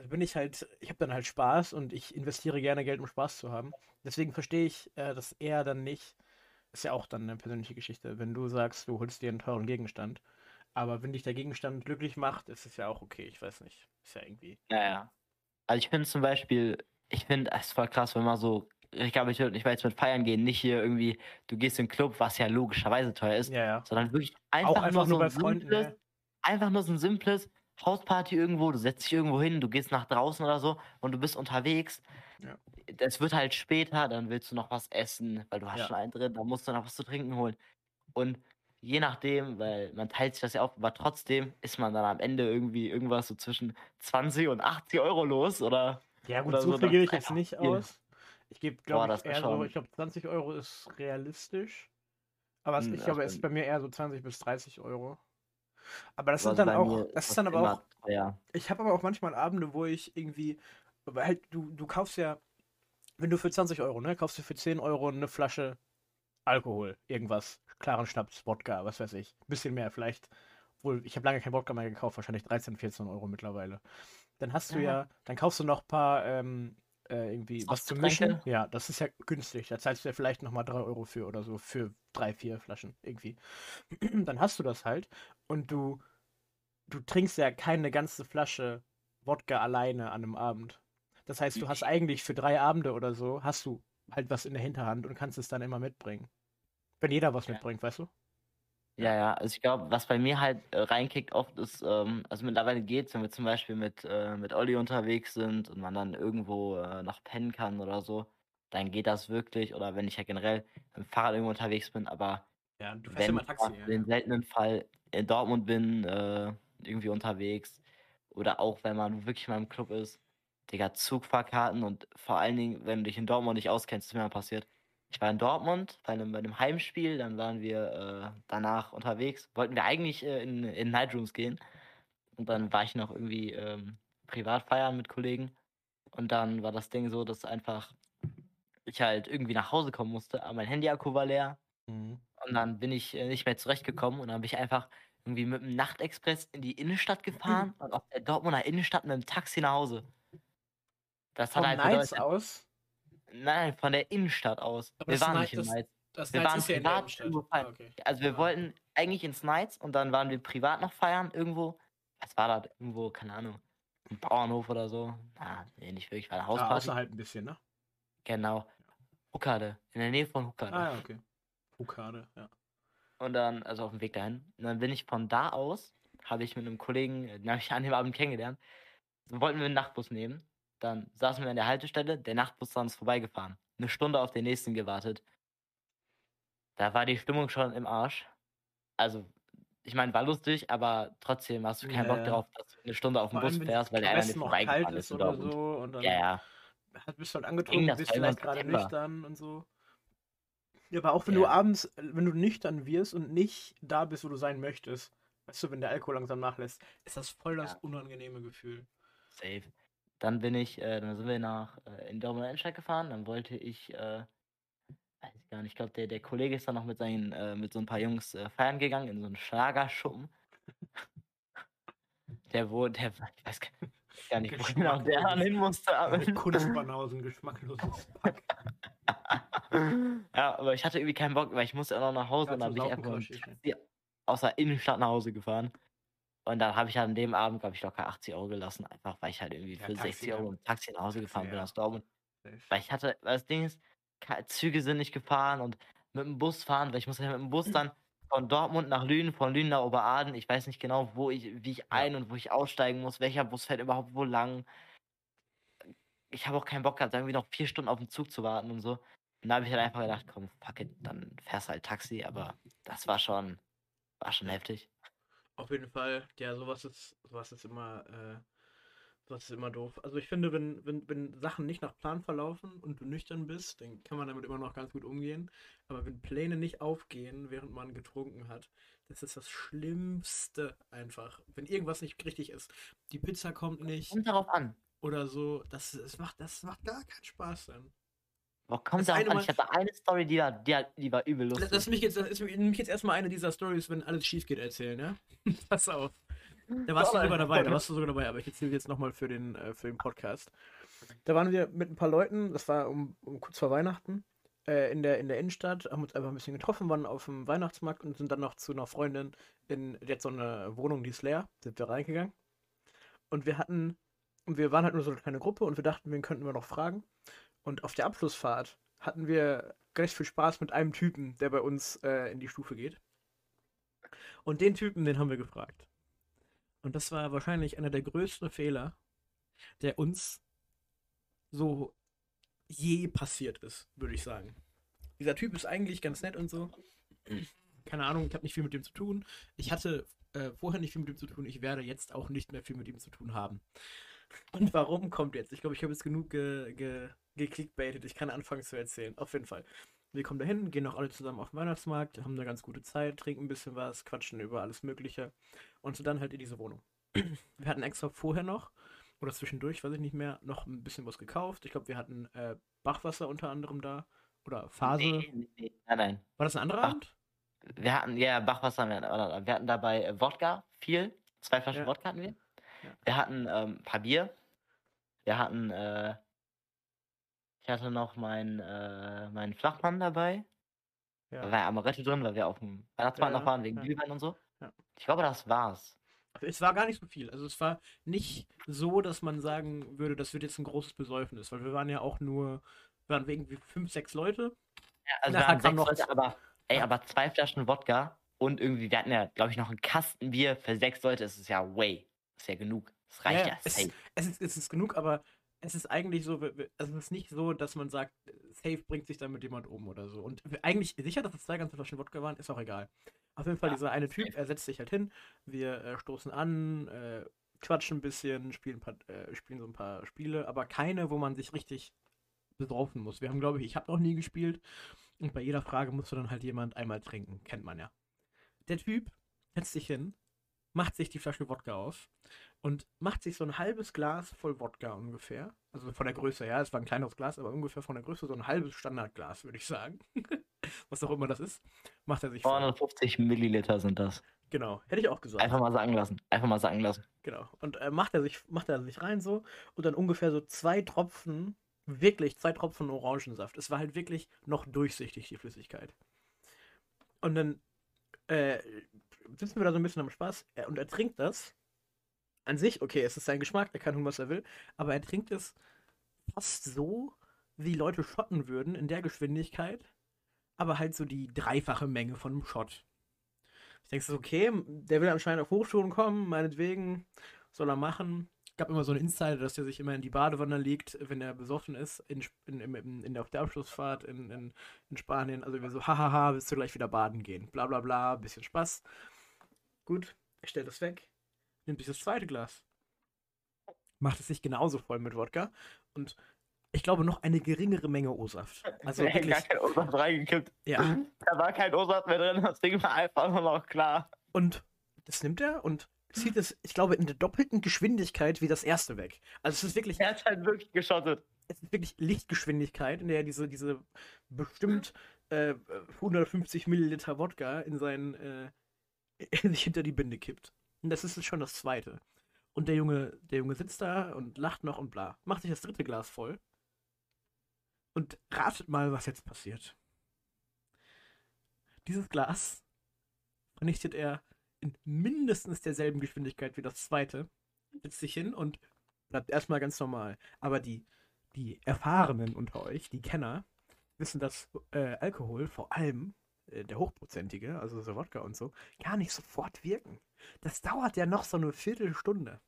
bin ich halt, ich habe dann halt Spaß und ich investiere gerne Geld, um Spaß zu haben. Deswegen verstehe ich äh, das eher dann nicht. Ist ja auch dann eine persönliche Geschichte, wenn du sagst, du holst dir einen teuren Gegenstand. Aber wenn dich der Gegenstand glücklich macht, ist es ja auch okay. Ich weiß nicht. Ist ja irgendwie. Ja, ja. Also ich finde zum Beispiel, ich finde es voll krass, wenn man so, ich glaube, ich, würd- ich will jetzt mit feiern gehen, nicht hier irgendwie, du gehst in den Club, was ja logischerweise teuer ist, Ja, ja. sondern wirklich einfach, einfach nur, nur so ein Freunden. simples, Ja. einfach nur so ein simples Hausparty irgendwo, du setzt dich irgendwo hin, du gehst nach draußen oder so und du bist unterwegs. Ja. Es wird halt später, dann willst du noch was essen, weil du hast schon einen drin, dann musst du noch was zu trinken holen. Und je nachdem, weil man teilt sich das ja auf, aber trotzdem ist man dann am Ende irgendwie irgendwas so zwischen 20 und 80 Euro los oder Ja, gut, Oder so viel das gebe ich jetzt nicht viel. aus. Ich gebe, glaube das ich, eher so, ich glaube, 20 Euro ist realistisch. Aber Hm, ich ja, glaube, es ist bei mir eher so 20 bis 30 Euro. Aber das Also sind dann bei auch, das ist dann aber auch, teuer. ich habe aber auch manchmal Abende, wo ich irgendwie, weil halt, du, du kaufst ja, wenn du für 20 Euro, ne, kaufst du für 10 Euro eine Flasche Alkohol, irgendwas, klaren Schnaps, Wodka, was weiß ich, bisschen mehr vielleicht. Wohl, ich habe lange kein Wodka mehr gekauft, wahrscheinlich 13, 14 Euro mittlerweile. Dann hast du Ja. ja, dann kaufst du noch ein paar ähm, äh, irgendwie was zu Softgetränke? mischen. Ja, das ist ja günstig. Da zahlst du ja vielleicht nochmal 3 Euro für oder so, für drei, vier Flaschen irgendwie. Dann hast du das halt und du, du trinkst ja keine ganze Flasche Wodka alleine an einem Abend. Das heißt, du hast eigentlich für drei Abende oder so, hast du halt was in der Hinterhand und kannst es dann immer mitbringen. Wenn jeder was Ja. mitbringt, weißt du? Ja, ja, also ich glaube, was bei mir halt äh, reinkickt oft ist, ähm, also mittlerweile geht's, wenn wir zum Beispiel mit, äh, mit Olli unterwegs sind und man dann irgendwo äh, noch pennen kann oder so, dann geht das wirklich. Oder wenn ich ja generell mit dem Fahrrad irgendwo unterwegs bin, aber Ja, du wenn ich mal für den seltenen Fall in Dortmund bin, äh, irgendwie unterwegs, oder auch wenn man wirklich mal im Club ist, Digga, Zugfahrkarten und vor allen Dingen, wenn du dich in Dortmund nicht auskennst, ist mir mal passiert. Ich war in Dortmund bei einem, bei einem Heimspiel, dann waren wir äh, danach unterwegs, wollten wir eigentlich äh, in, in Nightrooms gehen. Und dann war ich noch irgendwie ähm, privat feiern mit Kollegen. Und dann war das Ding so, dass einfach ich halt irgendwie nach Hause kommen musste, aber mein Handy-Akku war leer. Mhm. Und dann bin ich äh, nicht mehr zurechtgekommen und dann bin ich einfach irgendwie mit dem Nachtexpress in die Innenstadt gefahren und auf der Dortmunder Innenstadt mit dem Taxi nach Hause. Das hat Von halt bedeutet, aus. Nein, von der Innenstadt aus. Aber wir waren nicht in Nights. Das Wir Nights waren ist ja in privat irgendwo Ah, feiern. okay. Also wir Ah. wollten eigentlich ins Nights und dann waren wir privat noch feiern irgendwo. Was war das? Irgendwo, keine Ahnung. Ein Bauernhof oder so. Na, nee, nicht wirklich, war eine Ja, Hausparty. außerhalb ein bisschen, ne? genau. Huckade, in der Nähe von Huckade. Ah, ja, okay. Ukade, ja. Und dann, also auf dem Weg dahin. Und dann bin ich von da aus, habe ich mit einem Kollegen, den habe ich an dem Abend kennengelernt, wollten wir einen Nachtbus nehmen. Dann saßen wir an der Haltestelle, der Nachtbus ist vorbeigefahren. Eine Stunde auf den nächsten gewartet. Da war die Stimmung schon im Arsch. Also, ich meine, war lustig, aber trotzdem hast du keinen Ja, Bock darauf, dass du eine Stunde auf dem Vor Bus fährst, weil der einer nicht vorbeigefahren ist. oder und- so und dann Ja, ja. bist du halt angetrunken, bist vielleicht gerade nüchtern und so. Ja, aber auch wenn Ja. du abends, wenn du nüchtern wirst und nicht da bist, wo du sein möchtest, weißt du, wenn der Alkohol langsam nachlässt, ist das voll das Ja. unangenehme Gefühl. Safe. Dann bin ich, äh, dann sind wir nach äh, in Dortmund Innenstadt gefahren. Dann wollte ich, äh, weiß ich gar nicht, ich glaube, der, der Kollege ist dann noch mit seinen, äh, mit so ein paar Jungs äh, feiern gegangen in so einen Schlagerschuppen. Der wo, der, ich weiß gar gar nicht, wo genau der dann hin musste. Aber, Kunstbanausen, geschmackloses Pack. ja, aber ich hatte irgendwie keinen Bock, weil ich musste auch noch nach Hause Ja, und dann bin ich einfach aus der Innenstadt nach Hause gefahren. Und dann habe ich an dem Abend, glaube ich, locker 80 Euro gelassen, einfach weil ich halt irgendwie Ja, für Taxi, 60 ja. Euro dem Taxi nach Hause gefahren bin ja. aus Dortmund. Weil ich hatte, weil das Ding ist, Züge sind nicht gefahren und mit dem Bus fahren, weil ich muss ja mit dem Bus dann von Dortmund nach Lünen, von Lünen nach Oberaden. Ich weiß nicht genau, wo ich, wie ich ein- und wo ich aussteigen muss, welcher Bus fährt überhaupt wo lang. Ich habe auch keinen Bock gehabt, irgendwie noch vier Stunden auf den Zug zu warten und so. Und da habe ich halt einfach gedacht, komm, fuck it, dann fährst halt Taxi, aber das war schon, war schon heftig. Auf jeden Fall, ja, sowas ist, sowas ist immer, äh, sowas ist immer doof. Also ich finde, wenn, wenn, wenn Sachen nicht nach Plan verlaufen und du nüchtern bist, dann kann man damit immer noch ganz gut umgehen. Aber wenn Pläne nicht aufgehen, während man getrunken hat, das ist das Schlimmste einfach. Wenn irgendwas nicht richtig ist. Die Pizza kommt nicht Kommt darauf an. oder so, das, das, macht, das macht gar keinen Spaß dann. Boah, kommt eine an. Mal- Ich hatte eine Story, die war, die, die war übel lustig. lass mich jetzt, lass mich jetzt erstmal eine dieser Stories, wenn alles schief geht, erzählen, ja? Pass auf. Da warst du sogar dabei, da warst du sogar dabei, aber ich erzähle jetzt nochmal für den, äh, für den Podcast. Da waren wir mit ein paar Leuten, das war um, um kurz vor Weihnachten, äh, in, der, in der Innenstadt, haben uns einfach ein bisschen getroffen, waren auf dem Weihnachtsmarkt und sind dann noch zu einer Freundin in, die hat so eine Wohnung, die ist leer, sind wir reingegangen. Und wir hatten, und wir waren halt nur so eine kleine Gruppe und wir dachten, wen könnten wir noch fragen. Und auf der Abschlussfahrt hatten wir recht viel Spaß mit einem Typen, der bei uns äh, in die Stufe geht. Und den Typen, den haben wir gefragt. Und das war wahrscheinlich einer der größten Fehler, der uns so je passiert ist, würde ich sagen. Dieser Typ ist eigentlich ganz nett und so. Keine Ahnung, ich habe nicht viel mit dem zu tun. Ich hatte äh, vorher nicht viel mit ihm zu tun. Ich werde jetzt auch nicht mehr viel mit ihm zu tun haben. Und warum kommt jetzt? Ich glaube, ich habe jetzt genug ge ge geklickbaitet. Ich kann anfangen zu erzählen. Auf jeden Fall. Wir kommen dahin, gehen auch alle zusammen auf den Weihnachtsmarkt, haben eine ganz gute Zeit, trinken ein bisschen was, quatschen über alles Mögliche und sind dann halt in diese Wohnung. Wir hatten extra vorher noch, oder zwischendurch, weiß ich nicht mehr, noch ein bisschen was gekauft. Ich glaube, wir hatten äh, Bachwasser unter anderem da. Oder Phase. Nee, nee, nee. Nein, nein. War das ein anderer Ach. Abend? Wir hatten, ja, Bachwasser, wir, hatten- wir hatten dabei äh, Wodka, viel. Zwei Flaschen Ja. Wodka hatten wir. Ja. Wir hatten ähm, ein paar Bier. Wir hatten, äh, Ich hatte noch meinen äh, meinen Flachmann dabei. Da Ja. war ja Amaretto drin, weil wir auf dem Weihnachtsmarkt Ja, noch waren, wegen ja. Glühwein und so. Ja. Ich glaube, das war's. Es war gar nicht so viel. Also es war nicht so, dass man sagen würde, das wird jetzt ein großes Besäufnis, weil wir waren ja auch nur, wir waren irgendwie fünf, sechs Leute. Ja, also wir waren sechs noch- Leute, aber, ey, Ja. aber zwei Flaschen Wodka und irgendwie, wir hatten ja, glaube ich, noch einen Kasten Bier für sechs Leute. Das ist ja way. Das ist ja genug. Das reicht ja, es, safe. es, ist, es ist genug, aber es ist eigentlich so, also es ist nicht so, dass man sagt, safe bringt sich damit jemand um oder so. Und eigentlich sicher, dass es zwei ganze Flaschen Wodka waren, ist auch egal. Auf jeden Fall, Ja, dieser eine Typ, er setzt sich halt hin, wir äh, stoßen an, äh, quatschen ein bisschen, spielen, ein paar, äh, spielen so ein paar Spiele, aber keine, wo man sich richtig besaufen muss. Wir haben, glaube ich, ich habe noch nie gespielt und bei jeder Frage musste dann halt jemand einmal trinken, kennt man ja. Der Typ setzt sich hin, macht sich die Flasche Wodka auf und macht sich so ein halbes Glas voll Wodka ungefähr. Also von der Größe, ja, es war ein kleineres Glas, aber ungefähr von der Größe so ein halbes Standardglas, würde ich sagen. Was auch immer das ist. Macht er sich voll. 250 Milliliter sind das. Genau, hätte ich auch gesagt. Einfach mal sagen lassen. Einfach mal sagen lassen. Genau. Und äh, macht er sich, macht er sich rein so und dann ungefähr so zwei Tropfen, wirklich zwei Tropfen Orangensaft. Es war halt wirklich noch durchsichtig, die Flüssigkeit. Und dann äh, sitzen wir da so ein bisschen am Spaß er, und er trinkt das. An sich, okay, es ist sein Geschmack, er kann tun, was er will, aber er trinkt es fast so, wie Leute schotten würden, in der Geschwindigkeit, aber halt so die dreifache Menge von einem Shot. Ich denke okay, der will anscheinend auf Hochschulen kommen, meinetwegen soll er machen. Gab immer so eine Insider, dass der sich immer in die Badewanne legt, wenn er besoffen ist, in, in, in, in, der, auf der Abschlussfahrt in, in, in Spanien. Also wir so, hahaha, willst du gleich wieder baden gehen? Bla bla bla, bisschen Spaß. Gut, er stellt das weg, nimmt sich das zweite Glas, macht es sich genauso voll mit Wodka und ich glaube noch eine geringere Menge O-Saft. Also hätten wirklich, gar kein O-Saft reingekippt. ja. Da war kein O-Saft mehr drin. Das Ding war einfach nur noch klar. Und das nimmt er und zieht es, ich glaube, in der doppelten Geschwindigkeit wie das erste weg. Also es ist wirklich, Er hat halt wirklich geschottet. es ist wirklich Lichtgeschwindigkeit, in der er diese, diese bestimmt äh, 150 Milliliter Wodka in seinen, äh, sich hinter die Binde kippt. Und das ist schon das zweite. Und der Junge, der Junge sitzt da und lacht noch und bla. Macht sich das dritte Glas voll. Und ratet mal, was jetzt passiert. Dieses Glas vernichtet er in mindestens derselben Geschwindigkeit wie das zweite. Setzt sich hin und bleibt erstmal ganz normal. Aber die, die Erfahrenen unter euch, die Kenner, wissen, dass äh, Alkohol, vor allem der hochprozentige, also so Wodka und so, gar nicht sofort wirken. Das dauert ja noch so eine Viertelstunde.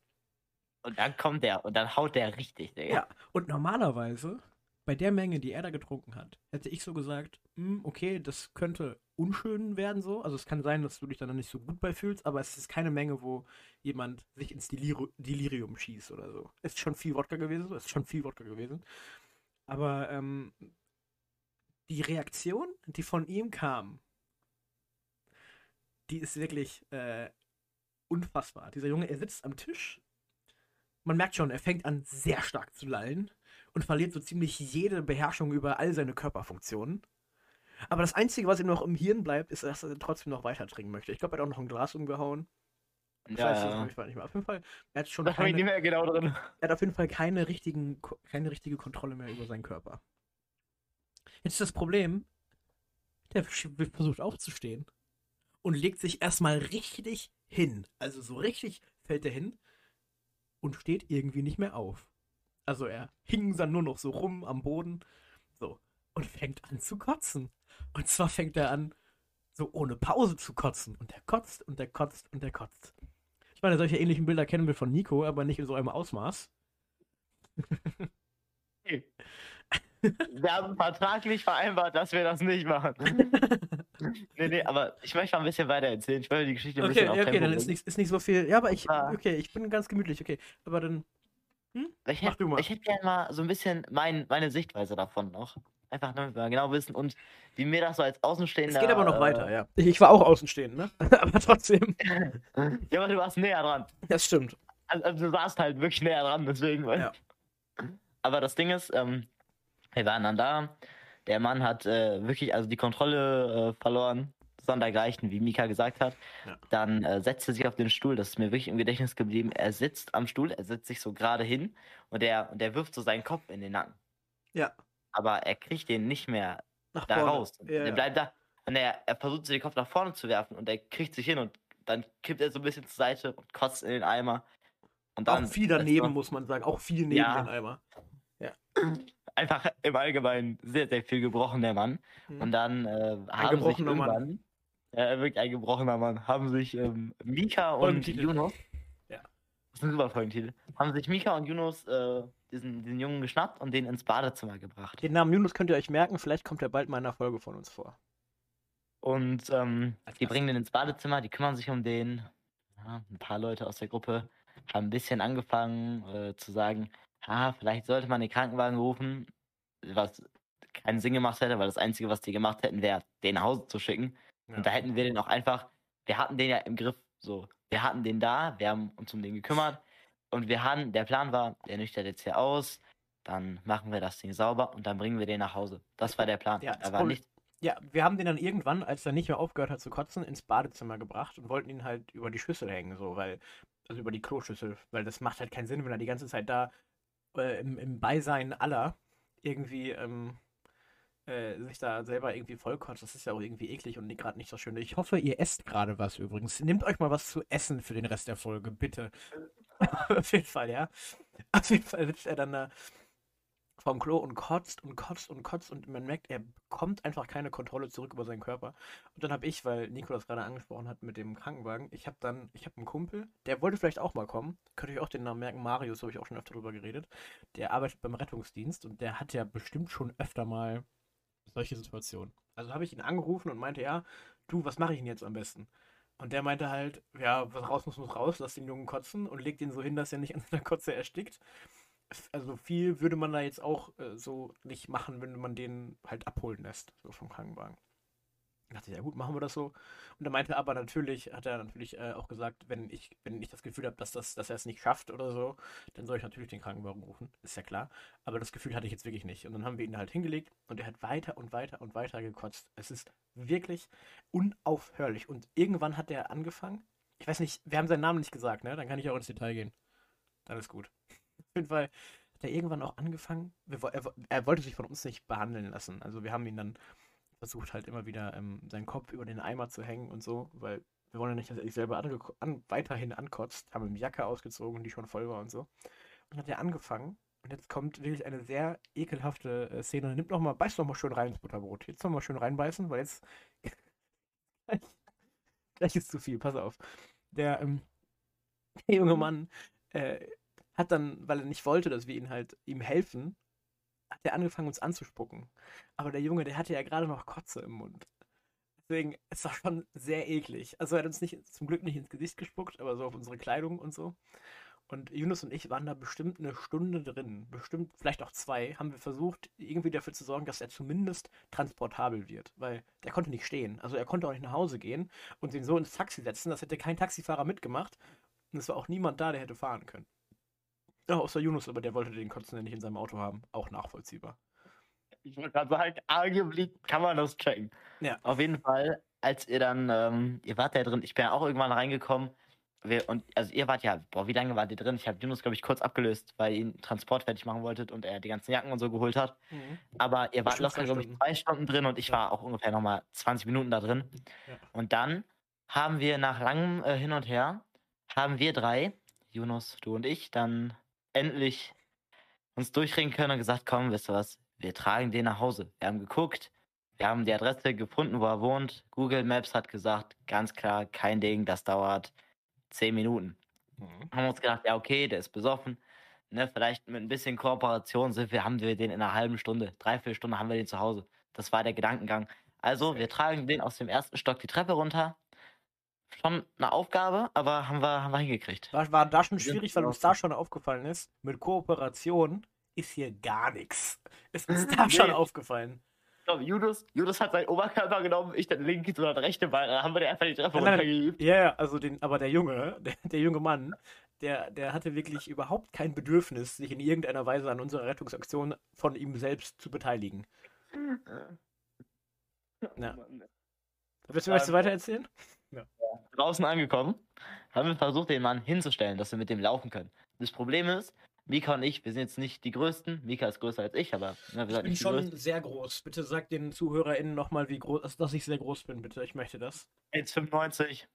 Und dann kommt der und dann haut der richtig, Digga. Ja, und normalerweise, bei der Menge, die er da getrunken hat, hätte ich so gesagt, hm, okay, das könnte unschön werden so. Also es kann sein, dass du dich dann nicht so gut bei fühlst, aber es ist keine Menge, wo jemand sich ins Delirium, Delirium schießt oder so. Es ist schon viel Wodka gewesen, es ist schon viel Wodka gewesen. Aber ähm, die Reaktion, die von ihm kam, die ist wirklich äh, unfassbar. Dieser Junge, er sitzt am Tisch. Man merkt schon, er fängt an sehr stark zu lallen und verliert so ziemlich jede Beherrschung über all seine Körperfunktionen. Aber das Einzige, was ihm noch im Hirn bleibt, ist, dass er trotzdem noch weiter trinken möchte. Ich glaube, er hat auch noch ein Glas umgehauen. Ich Ja, weiß ja. nicht, nicht mehr. Auf jeden Fall, er hat schon ich keine, nicht mehr genau drin. er hat auf jeden Fall keine, richtigen, keine richtige Kontrolle mehr über seinen Körper. Jetzt ist das Problem, der versucht aufzustehen und legt sich erstmal richtig hin. Also so richtig fällt er hin und steht irgendwie nicht mehr auf. Also er hing dann nur noch so rum am Boden. So. Und fängt an zu kotzen. Und zwar fängt er an, so ohne Pause zu kotzen. Und er kotzt und er kotzt und er kotzt. Ich meine, solche ähnlichen Bilder kennen wir von Nico, aber nicht in so einem Ausmaß. Wir haben vertraglich vereinbart, dass wir das nicht machen. nee, nee, aber ich möchte mal ein bisschen weiter erzählen. Ich will die Geschichte ein Okay, bisschen okay, Tempo dann ist nicht, ist nicht so viel. Ja, aber ich, Ah. okay, ich bin ganz gemütlich, okay. Aber dann, Ich mach hätte, du mal. ich hätte gerne mal so ein bisschen mein, meine Sichtweise davon noch. Einfach damit wir genau wissen und wie mir das so als Außenstehender. es geht aber noch äh, weiter, ja. Ich, ich war auch außenstehend, ne? aber trotzdem. Ja, aber du warst näher dran. Das stimmt. Also, also du warst halt wirklich näher dran, deswegen. Ja. Aber das Ding ist, ähm, wir waren dann da. Der Mann hat äh, wirklich also die Kontrolle äh, verloren, sondergleichen, wie Mika gesagt hat. Ja. Dann äh, setzt er sich auf den Stuhl, das ist mir wirklich im Gedächtnis geblieben. Er sitzt am Stuhl, er setzt sich so gerade hin und der, und der wirft so seinen Kopf in den Nacken. Ja. aber er kriegt den nicht mehr Nach da vorne. raus. Ja, der ja. bleibt da und er, er versucht den Kopf nach vorne zu werfen und er kriegt sich hin und dann kippt er so ein bisschen zur Seite und kotzt in den Eimer. Und dann Auch viel daneben, noch muss man sagen. Auch viel neben Ja. den Eimer. Einfach im Allgemeinen sehr, sehr viel gebrochen, der Mann. Mhm. Und dann äh, haben sich irgendwann, ja, wirklich ein gebrochener Mann, haben sich ähm, Mika und. Yunus, Ja. das ist ein super Folgentitel, haben sich Mika und Yunus äh, diesen, diesen Jungen geschnappt und den ins Badezimmer gebracht. Den Namen Yunus könnt ihr euch merken. Vielleicht kommt er bald mal in einer Folge von uns vor. Und ähm, die bringen den ins Badezimmer, die kümmern sich um den. Ja, ein paar Leute aus der Gruppe haben ein bisschen angefangen äh, zu sagen, ah, vielleicht sollte man den Krankenwagen rufen, was keinen Sinn gemacht hätte, weil das Einzige, was die gemacht hätten, wäre, den nach Hause zu schicken. Und da hätten wir den auch einfach, wir hatten den ja im Griff, so. Wir hatten den da, wir haben uns um den gekümmert und wir hatten, der Plan war, der nüchtert jetzt hier aus, dann machen wir das Ding sauber und dann bringen wir den nach Hause. Das war der Plan. Ja, er war nicht, Ja, wir haben den dann irgendwann, als er nicht mehr aufgehört hat zu kotzen, ins Badezimmer gebracht und wollten ihn halt über die Schüssel hängen, so, weil, also über die Kloschüssel, weil das macht halt keinen Sinn, wenn er die ganze Zeit da äh, im, im Beisein aller irgendwie ähm, äh, sich da selber irgendwie vollkotzt. Das ist ja auch irgendwie eklig und gerade nicht so schön. Ich hoffe, ihr esst gerade was übrigens. Nehmt euch mal was zu essen für den Rest der Folge, bitte. Auf jeden Fall, ja. Auf jeden Fall sitzt er dann da vom Klo und kotzt und kotzt und kotzt und man merkt, er bekommt einfach keine Kontrolle zurück über seinen Körper. Und dann habe ich, weil Nico das gerade angesprochen hat mit dem Krankenwagen, ich habe dann, ich habe einen Kumpel, der wollte vielleicht auch mal kommen, könnt ihr euch auch den Namen merken, Marius, habe ich auch schon öfter drüber geredet, der arbeitet beim Rettungsdienst und der hat ja bestimmt schon öfter mal solche Situationen. Also habe ich ihn angerufen und meinte, ja, du, was mache ich denn jetzt am besten? Und der meinte halt, ja, was raus muss, muss raus, lass den Jungen kotzen und legt ihn so hin, dass er nicht an seiner Kotze erstickt also viel würde man da jetzt auch äh, so nicht machen, wenn man den halt abholen lässt, so vom Krankenwagen. Ich dachte, ja gut, machen wir das so. Und er meinte aber natürlich, hat er natürlich äh, auch gesagt, wenn ich, wenn ich das Gefühl habe, dass, das, dass er es nicht schafft oder so, dann soll ich natürlich den Krankenwagen rufen. Ist ja klar. Aber das Gefühl hatte ich jetzt wirklich nicht. Und dann haben wir ihn halt hingelegt und er hat weiter und weiter und weiter gekotzt. Es ist wirklich unaufhörlich. Und irgendwann hat er angefangen. Ich weiß nicht, wir haben seinen Namen nicht gesagt, ne? Dann kann ich auch ins Detail gehen. Dann ist gut. Auf jeden Fall hat er irgendwann auch angefangen. Wir, er, er wollte sich von uns nicht behandeln lassen. Also wir haben ihn dann versucht halt immer wieder ähm, seinen Kopf über den Eimer zu hängen und so, weil wir wollen ja nicht, dass er sich selber an, weiterhin ankotzt. Haben ihm Jacke ausgezogen, die schon voll war und so. Und dann hat er angefangen. Und jetzt kommt wirklich eine sehr ekelhafte äh, Szene. Nimmt noch mal, beißt noch mal schön rein ins Butterbrot. Jetzt noch mal schön reinbeißen, weil jetzt gleich, gleich ist zu viel. Pass auf. Der, ähm, der junge Mann äh, hat dann, weil er nicht wollte, dass wir ihn halt ihm helfen, hat er angefangen, uns anzuspucken. Aber der Junge, der hatte ja gerade noch Kotze im Mund. Deswegen ist das schon sehr eklig. Also er hat uns nicht, zum Glück nicht ins Gesicht gespuckt, aber so auf unsere Kleidung und so. Und Yunus und ich waren da bestimmt eine Stunde drin, bestimmt vielleicht auch zwei, haben wir versucht, irgendwie dafür zu sorgen, dass er zumindest transportabel wird. Weil der konnte nicht stehen. Also er konnte auch nicht nach Hause gehen und ihn so ins Taxi setzen. Das hätte kein Taxifahrer mitgemacht. Und es war auch niemand da, der hätte fahren können. Ja, außer Yunus, aber der wollte den Kotzen ja nicht in seinem Auto haben. Auch nachvollziehbar. Ich wollte gerade sagen, angeblich kann man das checken. Ja. Auf jeden Fall, als ihr dann, ähm, ihr wart da drin, ich bin ja auch irgendwann reingekommen. Wir, und also ihr wart ja, boah, wie lange wart ihr drin? Ich habe Yunus, glaube ich, kurz abgelöst, weil ihr ihn Transport fertig machen wolltet und er die ganzen Jacken und so geholt hat. Aber ihr wart locker, glaube ich, zwei Stunden drin und ich Ja. war auch ungefähr nochmal 20 Minuten da drin. Ja. Und dann haben wir nach langem äh, Hin und Her, haben wir drei, Yunus, du und ich, dann endlich uns durchringen können und gesagt, komm, wisst ihr was, wir tragen den nach Hause. Wir haben geguckt, wir haben die Adresse gefunden, wo er wohnt. Google Maps hat gesagt, ganz klar, kein Ding, das dauert 10 Minuten. Mhm. Haben uns gedacht, ja, okay, der ist besoffen. Ne, vielleicht mit ein bisschen Kooperation sind wir, haben wir den in einer halben Stunde, dreiviertel Stunde haben wir den zu Hause. Das war der Gedankengang. Also, wir tragen den aus dem ersten Stock die Treppe runter. Schon eine Aufgabe, aber haben wir, haben wir hingekriegt. War, war da schon schwierig, weil uns da schon aufgefallen ist, mit Kooperation ist hier gar nichts. Ist uns da schon aufgefallen. Ich glaube, Judas, Judas hat seinen Oberkörper genommen, ich den linken oder den rechten Bein, dann haben wir den einfach die Treppe runtergeübt. Ja, also den, aber der Junge, der, der junge Mann, der, der hatte wirklich überhaupt kein Bedürfnis, sich in irgendeiner Weise an unserer Rettungsaktion von ihm selbst zu beteiligen. Ja. Willst du, möchtest du weiter erzählen? Draußen angekommen, haben wir versucht, den Mann hinzustellen, dass wir mit dem laufen können. Das Problem ist, Mika und ich, wir sind jetzt nicht die Größten. Mika ist größer als ich, aber ne, wir Ich sind bin schon Größten. sehr groß. Bitte sag den ZuhörerInnen nochmal, wie groß, dass ich sehr groß bin, bitte. Ich möchte das. 1,95,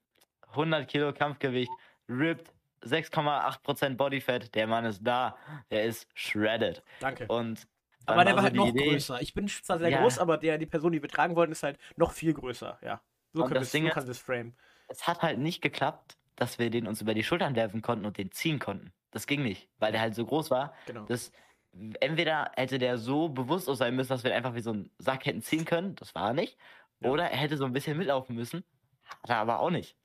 100 Kilo Kampfgewicht, ripped, 6,8% Bodyfat. Der Mann ist da. Der ist shredded. Danke. Und aber der war so halt noch Idee- größer. Ich bin zwar sehr Ja. groß, aber der, die Person, die wir tragen wollten, ist halt noch viel größer. Ja. So das Ding so das frame. Es hat halt nicht geklappt, dass wir den uns über die Schultern werfen konnten und den ziehen konnten. Das ging nicht, weil der halt so groß war. Genau. Das, entweder hätte der so bewusst aus sein müssen, dass wir ihn einfach wie so einen Sack hätten ziehen können. Das war er nicht. Ja. Oder er hätte so ein bisschen mitlaufen müssen. Hat er aber auch nicht.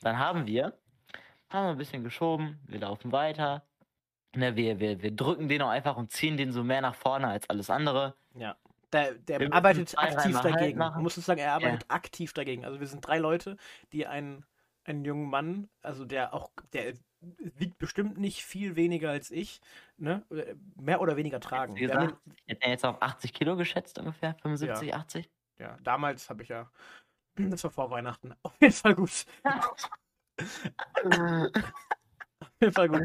Dann haben wir, haben wir ein bisschen geschoben. Wir laufen weiter. Ne, wir, wir, wir drücken den auch einfach und ziehen den so mehr nach vorne als alles andere. Ja. Der, der Wir arbeitet aktiv Halt dagegen. Man muss sagen, er arbeitet aktiv dagegen. Also wir sind drei Leute, die einen, einen jungen Mann, also der auch, der wiegt bestimmt nicht viel weniger als ich, ne? Mehr oder weniger tragen. Wie gesagt, hätte ihn jetzt auf 80 Kilo geschätzt ungefähr. 75, 80. ihn, ja, damals habe ich ja, das war vor Weihnachten. Auf jeden Fall gut. Fall gut.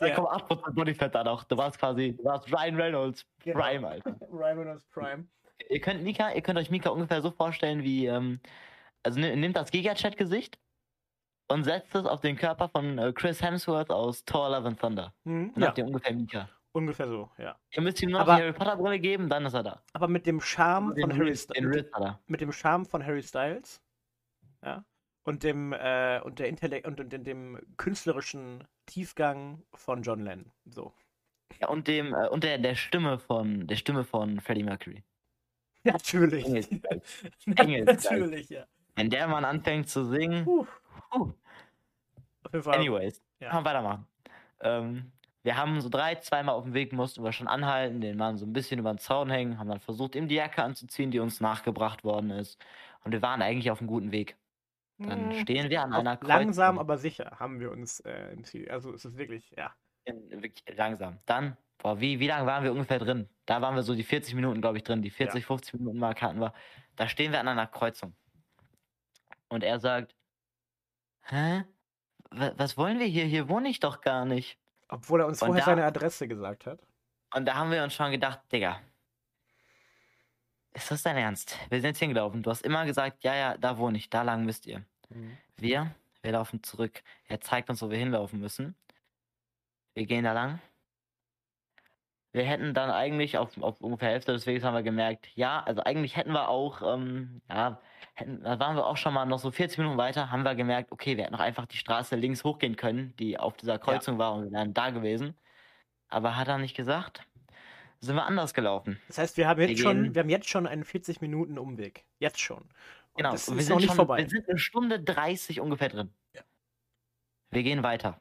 Der, 3,8% Bodyfat da noch. Du warst quasi, du warst Ryan Reynolds Genau. Prime, Alter. Ryan Reynolds Prime. Ihr könnt Mika, ihr könnt euch Mika ungefähr so vorstellen wie, ähm, also ne- nehmt das Giga-Chat-Gesicht und setzt es auf den Körper von äh, Chris Hemsworth aus Thor Love and Thunder. Hm, Dann ja, habt ihr ungefähr Mika. ungefähr so, ja. Ihr müsst ihm nur noch Aber- die Harry Potter Brille geben, dann ist er da. Aber mit dem Charme von Harry Styles. Er. mit dem Charme von Harry Styles, ja, und dem äh, und der Intellekt und, und dem künstlerischen Tiefgang von John Lennon. So. Ja, und dem, äh, und der, der Stimme von, der Stimme von Freddie Mercury. Natürlich. Engelsgleich. Engelsgleich. Natürlich, ja. Wenn der Mann anfängt zu singen, Puh, puh. Anyways, Ja. kann man weitermachen. Ähm, wir haben so drei, zweimal auf dem Weg mussten wir schon anhalten, den Mann so ein bisschen über den Zaun hängen, haben dann versucht, ihm die Jacke anzuziehen, die uns nachgebracht worden ist. Und wir waren eigentlich auf einem guten Weg. Dann Hm, stehen wir an einer Kreuzung. langsam, aber sicher haben wir uns äh, im Ziel. Also es ist wirklich, ja. Wirklich langsam. Dann, boah, wie, wie lange waren wir ungefähr drin? Da waren wir so die 40 Minuten, glaube ich, drin. Die 40, 50 Minuten Mark hatten wir. Da stehen wir an einer Kreuzung. Und er sagt, hä? Wa- Was wollen wir hier? Hier wohne ich doch gar nicht. Obwohl er uns Und vorher da- seine Adresse gesagt hat. Und da haben wir uns schon gedacht, Digga, ist das dein Ernst? Wir sind jetzt hingelaufen. Du hast immer gesagt, ja, ja, da wohne ich, da lang müsst ihr. Wir, wir laufen zurück. Er zeigt uns, wo wir hinlaufen müssen. Wir gehen da lang. Wir hätten dann eigentlich auf, auf ungefähr Hälfte des Weges haben wir gemerkt, ja, also eigentlich hätten wir auch, ähm, ja, hätten, da waren wir auch schon mal noch so 40 Minuten weiter, haben wir gemerkt, okay, wir hätten noch einfach die Straße links hochgehen können, die auf dieser Kreuzung war und wir wären da gewesen. Aber hat er nicht gesagt. Sind wir anders gelaufen. Das heißt, wir haben jetzt Wir schon, wir haben jetzt schon einen 40 Minuten Umweg. Jetzt schon. Und Genau, das und ist noch nicht schon, vorbei. Wir sind eine Stunde 30 ungefähr drin. Ja. Wir gehen weiter.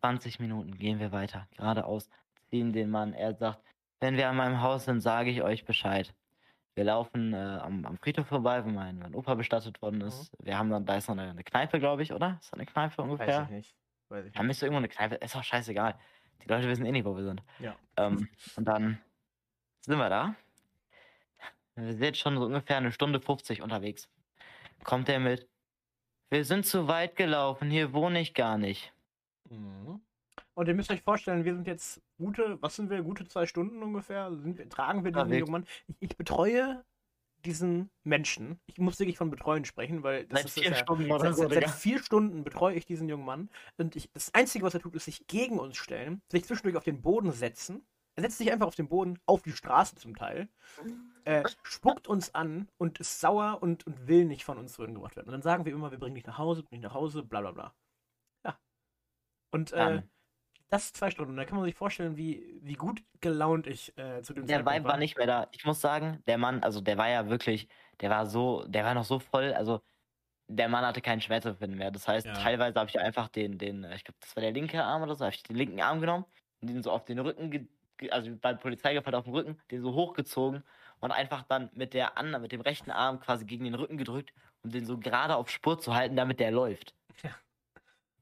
20 Minuten gehen wir weiter. Geradeaus. Ziehen den Mann. Er sagt, wenn wir an meinem Haus sind, sage ich euch Bescheid. Wir laufen äh, am, am Friedhof vorbei, wo mein, mein Opa bestattet worden ist. Wir haben dann, da ist noch eine, eine Kneipe, glaube ich, oder? Ist da eine Kneipe Weiß ungefähr? ich nicht. Weiß ich Wir haben nicht so irgendwo eine Kneipe. Ist auch scheißegal. Die Leute wissen eh nicht, wo wir sind. Ja. Ähm, und dann sind wir da. Wir sind jetzt schon so ungefähr eine Stunde 50 unterwegs. Kommt er mit. Wir sind zu weit gelaufen, hier wohne ich gar nicht. Mhm. Und ihr müsst euch vorstellen, wir sind jetzt gute, was sind wir, gute zwei Stunden ungefähr, sind tragen wir diesen jungen Mann. Ich, ich betreue diesen Menschen. Ich muss wirklich von betreuen sprechen, weil das Seit ist vier ja, Stunden seit, so, seit, vier Stunden betreue ich diesen jungen Mann. Und ich, das Einzige, was er tut, ist sich gegen uns stellen, sich zwischendurch auf den Boden setzen. Er setzt sich einfach auf den Boden, auf die Straße zum Teil, äh, spuckt uns an und ist sauer und, und will nicht von uns zurückgebracht werden. Und dann sagen wir immer, wir bringen dich nach Hause, bringen dich nach Hause, bla bla bla. Ja. Und äh, das ist zwei Stunden. Und da kann man sich vorstellen, wie, wie gut gelaunt ich äh, zu dem der Zeitpunkt Vibe war nicht mehr da. Ich muss sagen, der Mann, also der war ja wirklich, der war so, der war noch so voll, also der Mann hatte keinen Schmerzempfinden mehr. Das heißt, Ja. teilweise habe ich einfach den, den, ich glaube, das war der linke Arm oder so, habe ich den linken Arm genommen und den so auf den Rücken, also beim Polizeigefall auf den Rücken, den so hochgezogen und einfach dann mit der anderen, mit dem rechten Arm quasi gegen den Rücken gedrückt, um den so gerade auf Spur zu halten, damit der läuft. Ja.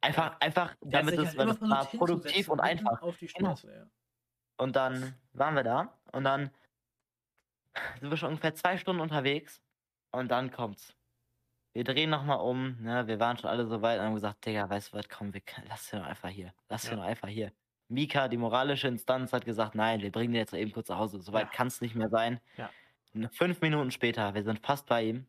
Einfach, einfach, Der damit es, halt war produktiv und einfach. Auf die Genau. Straße, ja. Und dann waren wir da und dann sind wir schon ungefähr zwei Stunden unterwegs und dann kommt's. Wir drehen nochmal um, ne? Wir waren schon alle so weit und haben gesagt, Digga, weißt du was, komm, wir, lass den doch einfach hier. Lass Ja. doch einfach hier. Mika, die moralische Instanz, hat gesagt, nein, wir bringen den jetzt eben kurz nach Hause. Soweit Ja. kann es nicht mehr sein. Ja. Fünf Minuten später, wir sind fast bei ihm.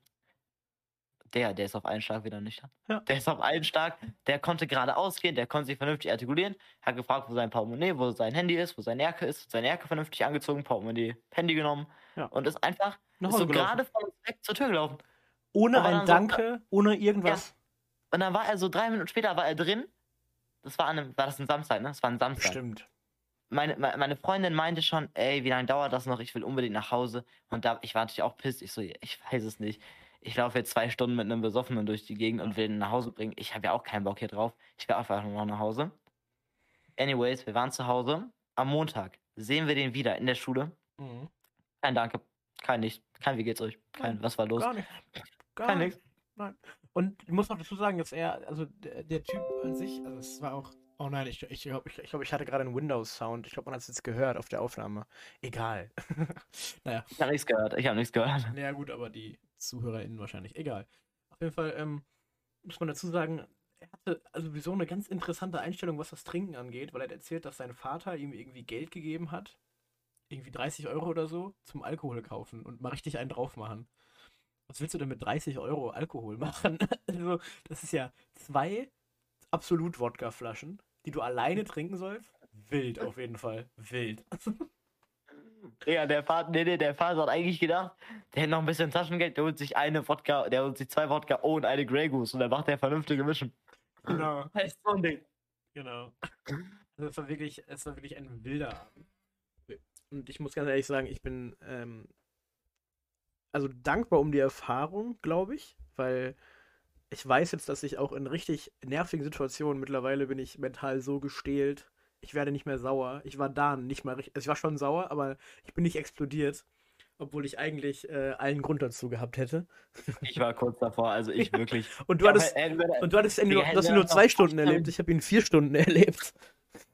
Der, der ist auf einen Schlag wieder nüchtern. Ja. Der ist auf einen Schlag, der konnte gerade ausgehen, der konnte sich vernünftig artikulieren, hat gefragt, wo sein Portemonnaie, wo sein Handy ist, wo seine Jacke ist, seine Jacke vernünftig angezogen, Portemonnaie, Handy genommen Ja. und ist einfach ist so gerade von uns weg zur Tür gelaufen. Ohne ein dann so- Danke, ohne irgendwas. Und dann war er so drei Minuten später war er drin. Das war an einem, war das ein Samstag, ne? Das war ein Samstag. Stimmt. Meine, me- meine Freundin meinte schon, ey, wie lange dauert das noch? Ich will unbedingt nach Hause. Und da, ich war natürlich auch pisst. Ich so, ich weiß es nicht. Ich laufe jetzt zwei Stunden mit einem Besoffenen durch die Gegend und will ihn nach Hause bringen. Ich habe ja auch keinen Bock hier drauf. Ich will einfach nur noch nach Hause. Anyways, wir waren zu Hause. Am Montag sehen wir den wieder in der Schule. Mhm. Kein Danke. Kein nicht. Kein, wie geht's euch? Kein, was war los? Gar nicht. Gar Kein nichts. Nein. Und ich muss noch dazu sagen, dass er, also der, der Typ an sich, also es war auch. Oh nein, ich glaube, ich, ich, glaub, ich hatte gerade einen Windows-Sound. Ich glaube, man hat es jetzt gehört auf der Aufnahme. Egal. naja. Ich habe nichts gehört. Ich habe nichts gehört. Naja, gut, aber die ZuhörerInnen wahrscheinlich. Egal. Auf jeden Fall ähm, muss man dazu sagen, er hatte also sowieso eine ganz interessante Einstellung, was das Trinken angeht, weil er erzählt, dass sein Vater ihm irgendwie Geld gegeben hat. Irgendwie 30 Euro oder so zum Alkohol kaufen und mal richtig einen drauf machen. Was willst du denn mit 30 Euro Alkohol machen? Also, das ist ja zwei Absolut-Wodka-Flaschen, die du alleine trinken sollst. Wild auf jeden Fall. Wild. Ja, der Vater, nee, nee, der Vater hat eigentlich gedacht, der hat noch ein bisschen Taschengeld, der holt sich eine Wodka, der holt sich zwei Wodka und eine Grey Goose und dann macht der vernünftige Mischen. Genau. Das ist so ein Ding. Genau. Also es war wirklich, es war wirklich ein wilder Abend. Und ich muss ganz ehrlich sagen, ich bin ähm, also dankbar um die Erfahrung, glaube ich, weil ich weiß jetzt, dass ich auch in richtig nervigen Situationen mittlerweile bin ich mental so gestählt. Ich werde nicht mehr sauer. Ich war da nicht mal richtig. Also ich war schon sauer, aber ich bin nicht explodiert. Obwohl ich eigentlich äh, allen Grund dazu gehabt hätte. Ich war kurz davor, also ich wirklich. Und du Ja, hattest, hätten wir, und du hattest nur, das nur zwei Stunden erlebt. Ich habe ihn vier Stunden erlebt.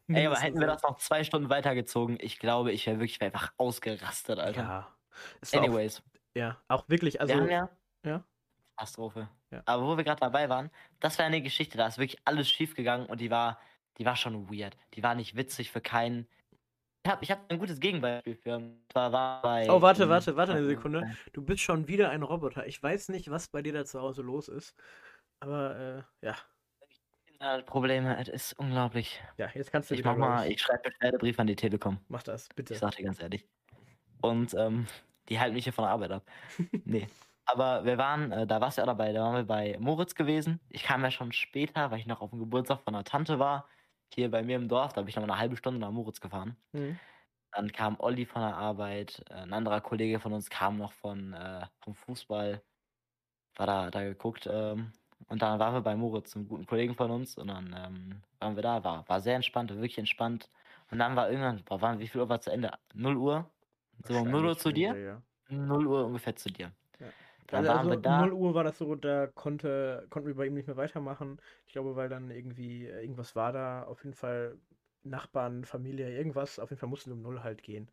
ey, aber hätten wir das noch zwei Stunden weitergezogen, ich glaube, ich wäre wirklich wär einfach ausgerastet, Alter. Ja. War auch, Anyways, ja, auch wirklich, also. wir haben ja. ja. Katastrophe. Ja. Aber wo wir gerade dabei waren, das war eine Geschichte, da ist wirklich alles schief gegangen und die war, die war schon weird. Die war nicht witzig für keinen. Ich habe ich hab ein gutes Gegenbeispiel für. Bei. Oh, warte, warte, warte eine Sekunde. Du bist schon wieder ein Roboter. Ich weiß nicht, was bei dir da zu Hause los ist. Aber, äh, ja. Probleme, es ist unglaublich. Ja, jetzt kannst du Ich mach mal, ich schreibe Beschwerdebrief an die Telekom. Mach das, bitte. Ich sag dir ganz ehrlich. Und ähm, die halten mich hier von der Arbeit ab. nee. Aber wir waren, äh, da warst du ja dabei, da waren wir bei Moritz gewesen. Ich kam ja schon später, weil ich noch auf dem Geburtstag von einer Tante war. Hier bei mir im Dorf, da bin ich noch mal eine halbe Stunde nach Moritz gefahren. Mhm. Dann kam Olli von der Arbeit, äh, ein anderer Kollege von uns kam noch von, äh, vom Fußball, war da, da geguckt. Ähm, und dann waren wir bei Moritz, einem guten Kollegen von uns. Und dann ähm, waren wir da, war, war sehr entspannt, wirklich entspannt. Und dann war irgendwann, boah, waren, wie viel Uhr war zu Ende? 0 Uhr? So um 0 Uhr zu dir? Ja. 0 Uhr ungefähr zu dir. Dann Also, waren wir also da. 0 Uhr war das so, da konnte, konnten wir bei ihm nicht mehr weitermachen. Ich glaube, weil dann irgendwie äh, irgendwas war da. Auf jeden Fall Nachbarn, Familie, irgendwas. Auf jeden Fall mussten wir um 0 halt gehen.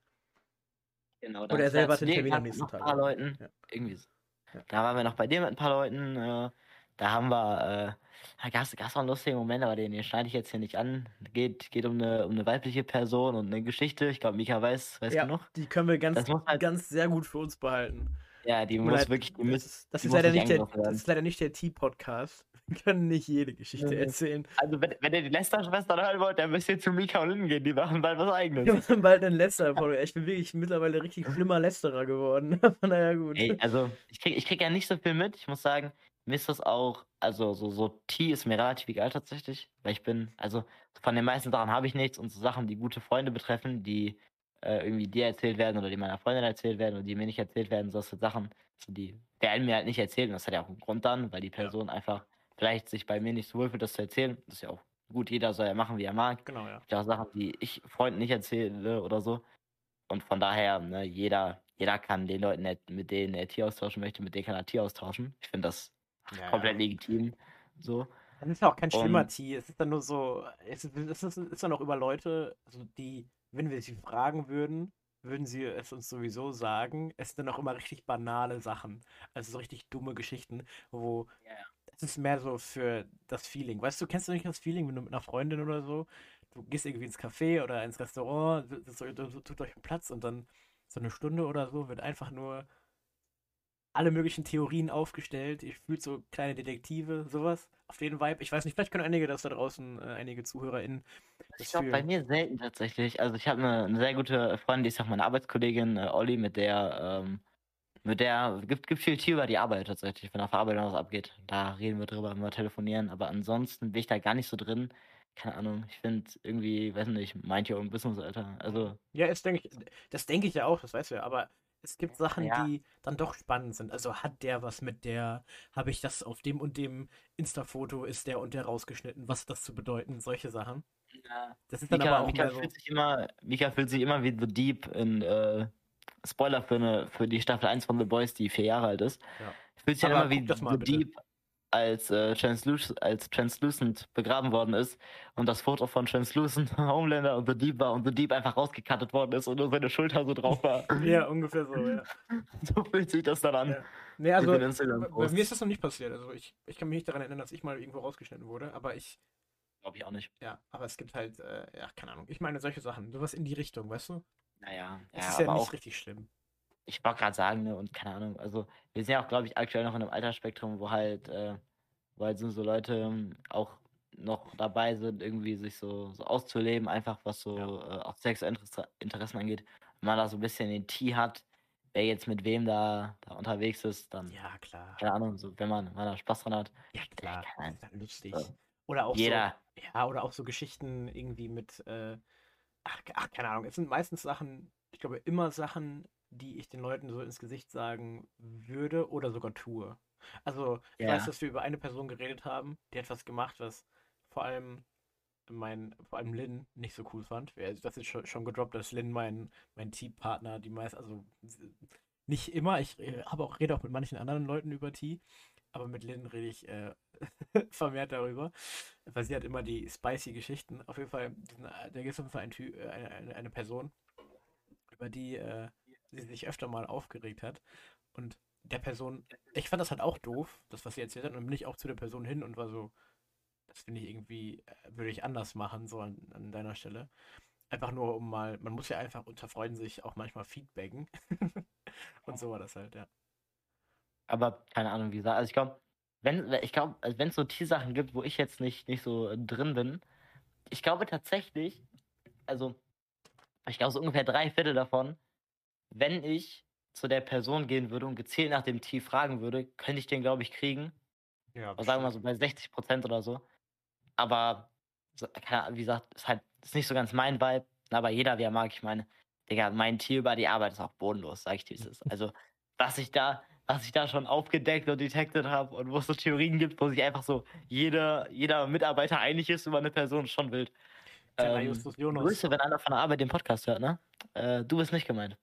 Genau, Oder er er selber hat zu den Termin am nächsten noch ein Tag. paar Leuten. Ja. Irgendwie so. Ja. Da waren wir noch bei dir mit ein paar Leuten. Äh, da haben wir, äh, da gab es auch einen lustigen Moment, aber den, den schneide ich jetzt hier nicht an. Geht, geht um eine, um eine weibliche Person und eine Geschichte. Ich glaube, Mika weiß, weiß Ja, genug. die können wir ganz, halt- ganz sehr gut für uns behalten. Ja, die muss leid, wirklich, die das muss, ist, das die ist leider nicht der, angegriffen das werden. ist leider nicht der T-Podcast. Wir können nicht jede Geschichte Nee, nee. erzählen. also wenn, wenn ihr die Lester-Schwestern hören wollt, dann müsst ihr zu Mika und Lynn gehen, die machen bald was eigenes. machen bald einen Lästerer. Ich bin wirklich mittlerweile richtig schlimmer Lästerer geworden. Naja, gut. Ey, also ich krieg, ich krieg ja nicht so viel mit. Ich muss sagen, mir ist das auch, also so, so T ist mir relativ egal tatsächlich, weil ich bin, also von den meisten Sachen habe ich nichts und so Sachen, die gute Freunde betreffen, die äh, irgendwie dir erzählt werden oder die meiner Freundin erzählt werden oder die mir nicht erzählt werden, so sind Sachen, so die werden mir halt nicht erzählt und das hat ja auch einen Grund dann, weil die Person einfach vielleicht sich bei mir nicht so wohl fühlt, das zu erzählen. Das ist ja auch gut, jeder soll ja machen, wie er mag. Genau, ja. ja auch Sachen, die ich Freunden nicht erzähle oder so. Und von daher, ne, jeder, jeder kann den Leuten, mit denen er Tier austauschen möchte, mit denen kann er Tier austauschen. Ich finde das Ja, komplett ja. legitim. So. Das ist ja auch kein schlimmer Tee. Es ist dann nur so, es ist, es ist, ist dann auch über Leute, also die, wenn wir sie fragen würden, würden sie es uns sowieso sagen. Es sind dann auch immer richtig banale Sachen. Also so richtig dumme Geschichten, wo ja. es ist mehr so für das Feeling. Weißt du, kennst du nicht das Feeling, wenn du mit einer Freundin oder so, du gehst irgendwie ins Café oder ins Restaurant, tut euch einen Platz und dann so eine Stunde oder so wird einfach nur alle möglichen Theorien aufgestellt. Ihr fühlt so kleine Detektive, sowas. Auf den Vibe. Ich weiß nicht, vielleicht können einige das da draußen, äh, einige ZuhörerInnen. Ich glaube, bei mir selten tatsächlich. Also ich habe eine, eine sehr gute Freundin, die ist auch meine Arbeitskollegin, äh, Olli, mit der, ähm, mit der gibt, gibt viel Tier über die Arbeit tatsächlich, wenn auf der Arbeit noch was abgeht. Da reden wir drüber, wenn wir telefonieren. Aber ansonsten bin ich da gar nicht so drin. Keine Ahnung, ich finde irgendwie, weiß nicht, meint ihr um Business, Alter. Also, Ja, ist, denke ich, das denke ich ja auch, das weißt du ja, aber es gibt Sachen, Ja. die dann doch spannend sind. Also hat der was mit der, habe ich das auf dem und dem Insta-Foto, ist der und der rausgeschnitten, was das zu bedeuten, solche Sachen. ja. Das ist dann Mika, aber auch Mika, mehr so, fühlt sich immer, Mika fühlt sich immer wie The Deep in äh, Spoiler für, eine, für die Staffel 1 von The Boys, die vier Jahre alt ist. Ja. Fühlt sich Aber immer wie The bitte. Deep, als, äh, Transluc als Translucent begraben worden ist und das Foto von Translucent, Homelander und The Deep war und The Deep einfach rausgekattet worden ist und nur seine Schulter so drauf war. ja, ungefähr so, ja. so fühlt sich das dann an. Ja. Nee, also, bei, mir ist das noch nicht passiert. Also ich, ich kann mich nicht daran erinnern, dass ich mal irgendwo rausgeschnitten wurde, aber ich, Glaube ich auch nicht. ja, aber es gibt halt, äh, ja, keine Ahnung. Ich meine solche Sachen, sowas in die Richtung, weißt du? Naja, Es ja, ist ja aber nicht auch, richtig schlimm. Ich wollte gerade sagen, ne, und keine Ahnung, also wir sind ja auch, glaube ich, aktuell noch in einem Altersspektrum, wo halt, äh, wo halt so, so Leute ähm, auch noch dabei sind, irgendwie sich so, so auszuleben, einfach was so äh, auch sexuelle Interesse, Interessen angeht. Wenn man da so ein bisschen den Tee hat, wer jetzt mit wem da, da unterwegs ist, dann, Ja, klar. keine Ahnung, so, wenn man, wenn man da Spaß dran hat. Ja, klar. Das ist dann lustig. So. Oder auch so, Jeder, Ja, oder auch so Geschichten irgendwie mit, äh, ach, ach, keine Ahnung, es sind meistens Sachen, ich glaube immer Sachen, die ich den Leuten so ins Gesicht sagen würde oder sogar tue. Also, ich weiß, Ja. dass wir über eine Person geredet haben, die hat was gemacht, was vor allem mein, vor allem Lynn nicht so cool fand. Das ist schon, schon gedroppt, dass Lynn mein, mein Teampartner, die meist, also nicht immer, ich äh, habe auch, rede auch mit manchen anderen Leuten über Tee, aber mit Lynn rede ich äh, vermehrt darüber, weil sie hat immer die spicy Geschichten. Auf jeden Fall, äh, da gibt es auf jeden Fall ein äh, eine, eine, eine Person, über die äh, sich öfter mal aufgeregt hat. Und der Person, ich fand das halt auch doof, das, was sie erzählt hat, und bin ich auch zu der Person hin und war so, das finde ich irgendwie, äh, würde ich anders machen, so an, an deiner Stelle. Einfach nur, um mal, man muss ja einfach unter Freunden sich auch manchmal feedbacken. und so war das halt, ja. aber keine Ahnung, wie gesagt, also ich glaube, wenn, ich glaube, wenn es so Tee-Sachen gibt, wo ich jetzt nicht, nicht so drin bin, ich glaube tatsächlich, also ich glaube so ungefähr drei Viertel davon, wenn ich zu der Person gehen würde und gezielt nach dem Tee fragen würde, könnte ich den, glaube ich, kriegen. Ja, Aber sagen wir mal so bei 60 Prozent oder so. Aber, wie gesagt, ist halt ist nicht so ganz mein Vibe. Aber jeder, wie er mag, ich meine, Digga, mein Tier über die Arbeit ist auch bodenlos, sag ich dir, wie es ist. Also, was ich da, was ich da schon aufgedeckt und detected habe und wo es so Theorien gibt, wo sich einfach so jeder, jeder Mitarbeiter einig ist über eine Person, ist schon wild. Ähm. Grüße, wenn einer von der Arbeit den Podcast hört, ne? Äh, du bist nicht gemeint.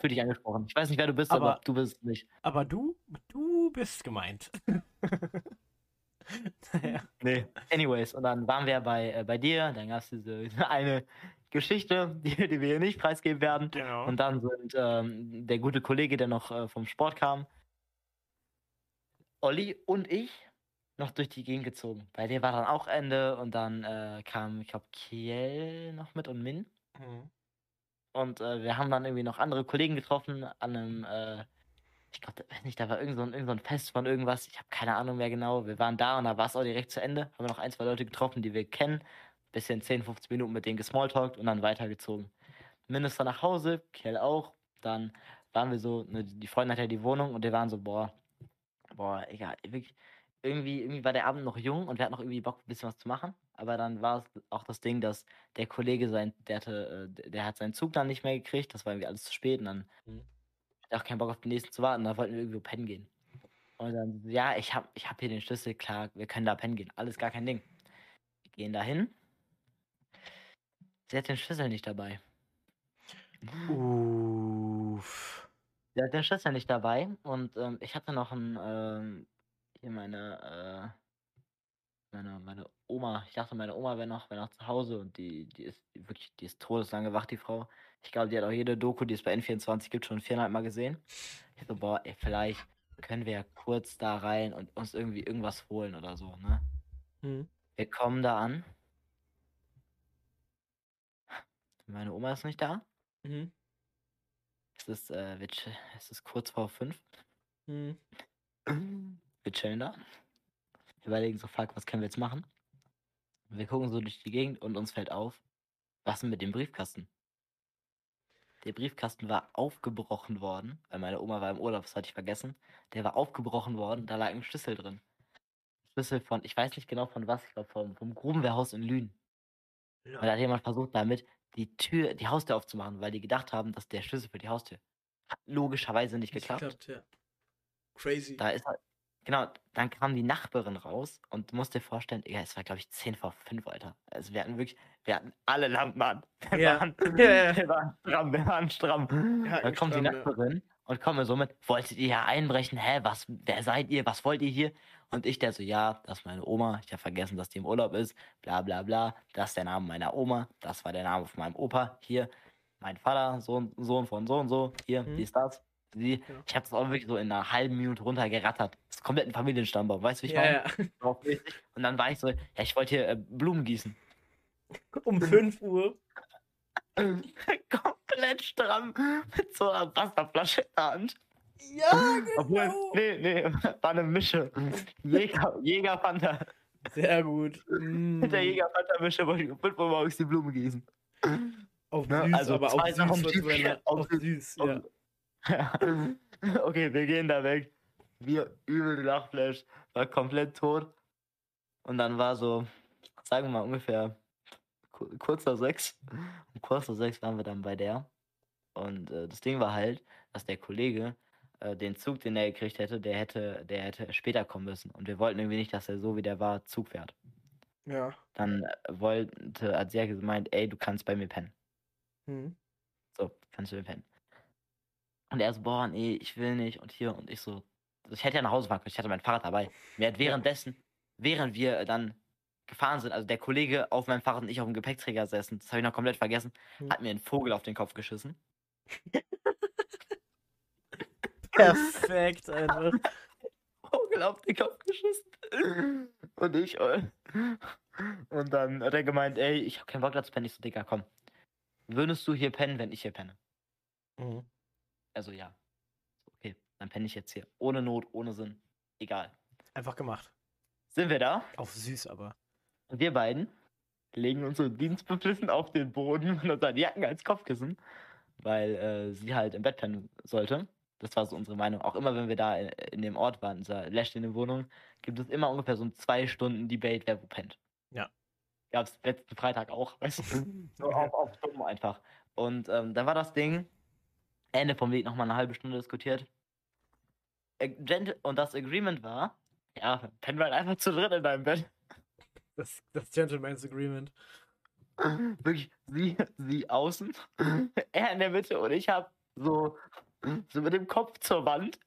Für dich angesprochen. Ich weiß nicht, wer du bist, aber, Aber- du bist nicht. Aber du, du bist gemeint. naja. Nee. Anyways, und dann waren wir bei, äh, bei dir, dann gab es diese eine Geschichte, die, die wir hier nicht preisgeben werden. Genau. Und dann sind ähm, der gute Kollege, der noch äh, vom Sport kam, Olli und ich noch durch die Gegend gezogen. Bei dir war dann auch Ende und dann äh, kam, ich glaube, Kiel noch mit und Min. Mhm. Und äh, wir haben dann irgendwie noch andere Kollegen getroffen an einem, äh, ich glaube, weiß nicht, da war irgend so ein, irgend so ein Fest von irgendwas. Ich habe keine Ahnung mehr genau. Wir waren da und da war es auch direkt zu Ende. Haben noch ein, zwei Leute getroffen, die wir kennen. Bisschen 10, 15 Minuten mit denen gesmalltalkt und dann weitergezogen. Minister nach Hause, Kell auch. Dann waren wir so, ne, die Freundin hat ja die Wohnung und wir waren so, boah, boah, egal, wirklich. Irgendwie, irgendwie war der Abend noch jung und wir hatten noch irgendwie Bock, ein bisschen was zu machen. Aber dann war es auch das Ding, dass der Kollege sein, der hatte, äh, der hat seinen Zug dann nicht mehr gekriegt, das war irgendwie alles zu spät und dann Mhm. hatte auch keinen Bock auf den nächsten zu warten, da wollten wir irgendwo pennen gehen. Und dann, ja, ich hab, ich hab hier den Schlüssel, klar, wir können da pennen gehen, alles gar kein Ding. Wir gehen da hin. Sie hat den Schlüssel nicht dabei. Uff. Sie hat den Schlüssel nicht dabei und ähm, ich hatte noch ein, ähm, hier meine, äh, meine, meine Oma, ich dachte, meine Oma wäre noch, wär noch zu Hause und die, die ist die wirklich, die ist todeslang wach, die Frau. Ich glaube, die hat auch jede Doku, die es bei N24 gibt, schon viereinhalb Mal gesehen. Ich so, boah, ey, vielleicht können wir ja kurz da rein und uns irgendwie irgendwas holen oder so, ne? Mhm. Wir kommen da an. Meine Oma ist nicht da. Mhm. Es ist, äh, es ist kurz vor fünf. Mhm. Wir chillen da. Wir überlegen so, fuck, was können wir jetzt machen? Wir gucken so durch die Gegend und uns fällt auf, was denn mit dem Briefkasten? Der Briefkasten war aufgebrochen worden, weil meine Oma war im Urlaub, das hatte ich vergessen. Der war aufgebrochen worden, da lag ein Schlüssel drin. Schlüssel von, ich weiß nicht genau von was, ich glaube vom, vom Grubenwehrhaus in Lünen. Und da hat jemand versucht, damit die Tür, die Haustür aufzumachen, weil die gedacht haben, dass der Schlüssel für die Haustür. Hat logischerweise nicht Nicht geklappt. ja. Crazy. Da ist halt, genau, dann kam die Nachbarin raus und du musst dir vorstellen, ja, es war glaube ich 10 vor 5, Alter. Also wir hatten wirklich, wir hatten alle Lampen an. Wir Ja. waren, Ja, ja. wir waren stramm, wir waren stramm. Ja, dann kommt die stramm, ja. Nachbarin und kommt mir so mit, wolltet ihr hier einbrechen? Hä, was, wer seid ihr? Was wollt ihr hier? Und ich der so, ja, das ist meine Oma, ich habe vergessen, dass die im Urlaub ist, bla bla bla. Das ist der Name meiner Oma, das war der Name von meinem Opa, hier, mein Vater, Sohn, Sohn von so und so, hier, Mhm. dies, das. Sie, Genau. ich habe das auch wirklich so in einer halben Minute runtergerattert. Das ist komplett ein Familienstammbaum, weißt du, wie ich Ja, meine? ja. Und dann war ich so, ja, ich wollte hier äh, Blumen gießen. Um 5 Uhr. komplett stramm mit so einer Wasserflasche in der Hand. Ja, Obwohl, genau. nee, nee, war eine Mische. Jäger, Jägerpanther. Sehr gut. Mm. Mit der Jägerpanther-Mische wollte ich um 5 Uhr morgens die Blumen gießen. Auf Ne, süß, also aber auf süß. Auf auf süß, ja. Okay, wir gehen da weg. Wir übel Lachflash, war komplett tot. Und dann war so, sagen wir mal ungefähr ku- kurz vor sechs. Um kurz vor sechs waren wir dann bei der. Und äh, das Ding war halt, dass der Kollege äh, den Zug, den er gekriegt hätte, der hätte, der hätte später kommen müssen. Und wir wollten irgendwie nicht, dass er so wie der war Zug fährt. Ja. Dann äh, wollte, hat sie ja gemeint, ey, du kannst bei mir pennen. Hm. So, kannst du mir pennen. Und er so, boah, nee, ich will nicht. Und hier, und ich so, ich hätte ja nach Hause fahren können, ich hatte mein Fahrrad dabei. Mir hat währenddessen, während wir dann gefahren sind, also der Kollege auf meinem Fahrrad und ich auf dem Gepäckträger saßen, das habe ich noch komplett vergessen, Hm. hat mir einen Vogel auf den Kopf geschissen. Perfekt, einfach. Vogel auf den Kopf geschissen. Und ich, äh, und dann hat er gemeint, ey, ich habe keinen Bock da zu pennen. Ich so, Digga, komm. Würdest du hier pennen, wenn ich hier penne? Mhm. Also ja. Okay, dann penne ich jetzt hier. Ohne Not, ohne Sinn. Egal. Einfach gemacht. Sind wir da? Auf süß, aber. Und wir beiden legen uns so dienstbeflissen auf den Boden und unseren Jacken als Kopfkissen, weil äh, sie halt im Bett pennen sollte. Das war so unsere Meinung. Auch immer, wenn wir da in, in dem Ort waren, in dieser leerstehenden Wohnung, gibt es immer ungefähr so ein zwei Stunden Debate, wer wo pennt. Ja. Gab es letzten Freitag auch, weißt du? So auf, auf dumm einfach. Und ähm, da war das Ding, Ende vom Lied nochmal eine halbe Stunde diskutiert. Und das Agreement war, ja, halt einfach zu dritt in deinem Bett. Das, das Gentleman's Agreement. Wirklich, sie, sie außen, er in der Mitte und ich hab so, so mit dem Kopf zur Wand,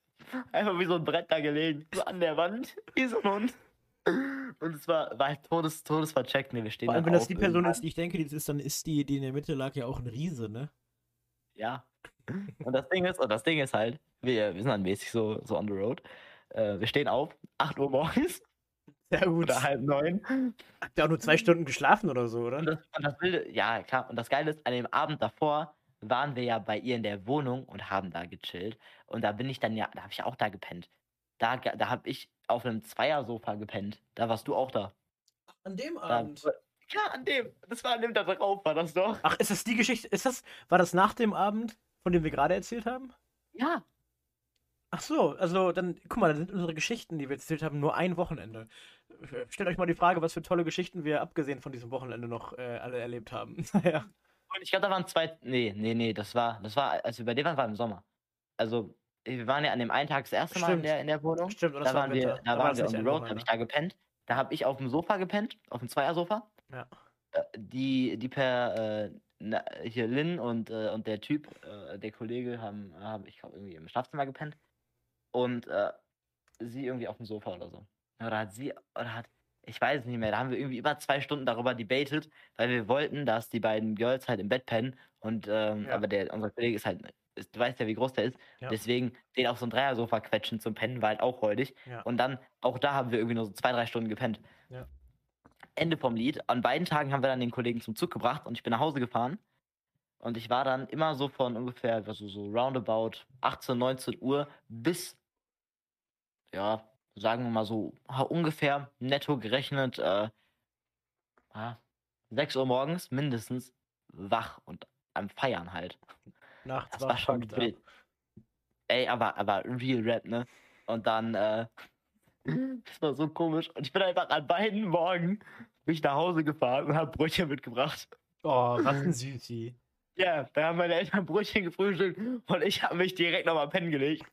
einfach wie so ein Brett da gelegen, so an der Wand, wie so ein Hund. Und es war, war halt todes, todesvercheckt. Nee, wir stehen Vor allem, wenn das die Person ist, die ich denke, die es ist, dann ist die, die in der Mitte lag, ja auch ein Riese, ne? Ja. Und das Ding ist, und das Ding ist halt, wir, wir sind dann mäßig so, so on the road. Äh, wir stehen auf, 8 Uhr morgens Sehr gut. oder halb neun. Habt ihr auch nur zwei Stunden geschlafen oder so, Und oder? das, und das Wilde, ja klar, und das Geile ist, an dem Abend davor waren wir ja bei ihr in der Wohnung und haben da gechillt. Und da bin ich dann ja, da habe ich auch da gepennt. Da, da habe ich auf einem Zweiersofa gepennt. Da warst du auch da. An dem da ja, an dem. Das war an dem da drauf, war das doch. Ach, ist das die Geschichte? Ist das, war das nach dem Abend, von dem wir gerade erzählt haben? Ja. Ach so, also dann, guck mal, da sind unsere Geschichten, die wir erzählt haben, nur ein Wochenende. Stellt euch mal die Frage, was für tolle Geschichten wir abgesehen von diesem Wochenende noch äh, alle erlebt haben. Naja. Und ich glaube, da waren zwei. Nee, nee, nee, das war, das war, als wir bei dir waren, war im Sommer. Also, wir waren ja an dem einen Tag das erste Mal in der, in der Wohnung. Stimmt, oder Da waren wir, da war waren wir on the road, habe ich da gepennt. Da habe ich auf dem Sofa gepennt, auf dem Zweiersofa. Ja. Äh, Die, die per, äh, na, hier Lynn und, äh, und der Typ, äh, der Kollege, haben, haben ich glaube, irgendwie im Schlafzimmer gepennt. Und äh, sie irgendwie auf dem Sofa oder so. Oder hat sie, oder hat, ich weiß es nicht mehr, da haben wir irgendwie über zwei Stunden darüber debated, weil wir wollten, dass die beiden Girls halt im Bett pennen. Und, ähm, Ja. aber der, unser Kollege ist halt, ist, du weißt ja, wie groß der ist. Ja. Deswegen den auf so ein Dreiersofa quetschen zum Pennen war halt auch räudig. Ja. Und dann, auch da haben wir irgendwie nur so zwei, drei Stunden gepennt. Ja. Ende vom Lied. An beiden Tagen haben wir dann den Kollegen zum Zug gebracht und ich bin nach Hause gefahren. Und ich war dann immer so von ungefähr, also so roundabout 18, 19 Uhr bis, ja, sagen wir mal so, ungefähr netto gerechnet, äh, 6 Uhr morgens mindestens wach und am Feiern halt. Nachts das war schon wild. Ey, aber, aber Real Rap, ne? Und dann, äh, das war so komisch. Und ich bin einfach an beiden Morgen bin ich nach Hause gefahren und habe Brötchen mitgebracht. Oh, was ein Süßi. Ja, da haben meine Eltern Brötchen gefrühstückt und ich habe mich direkt nochmal pennen gelegt.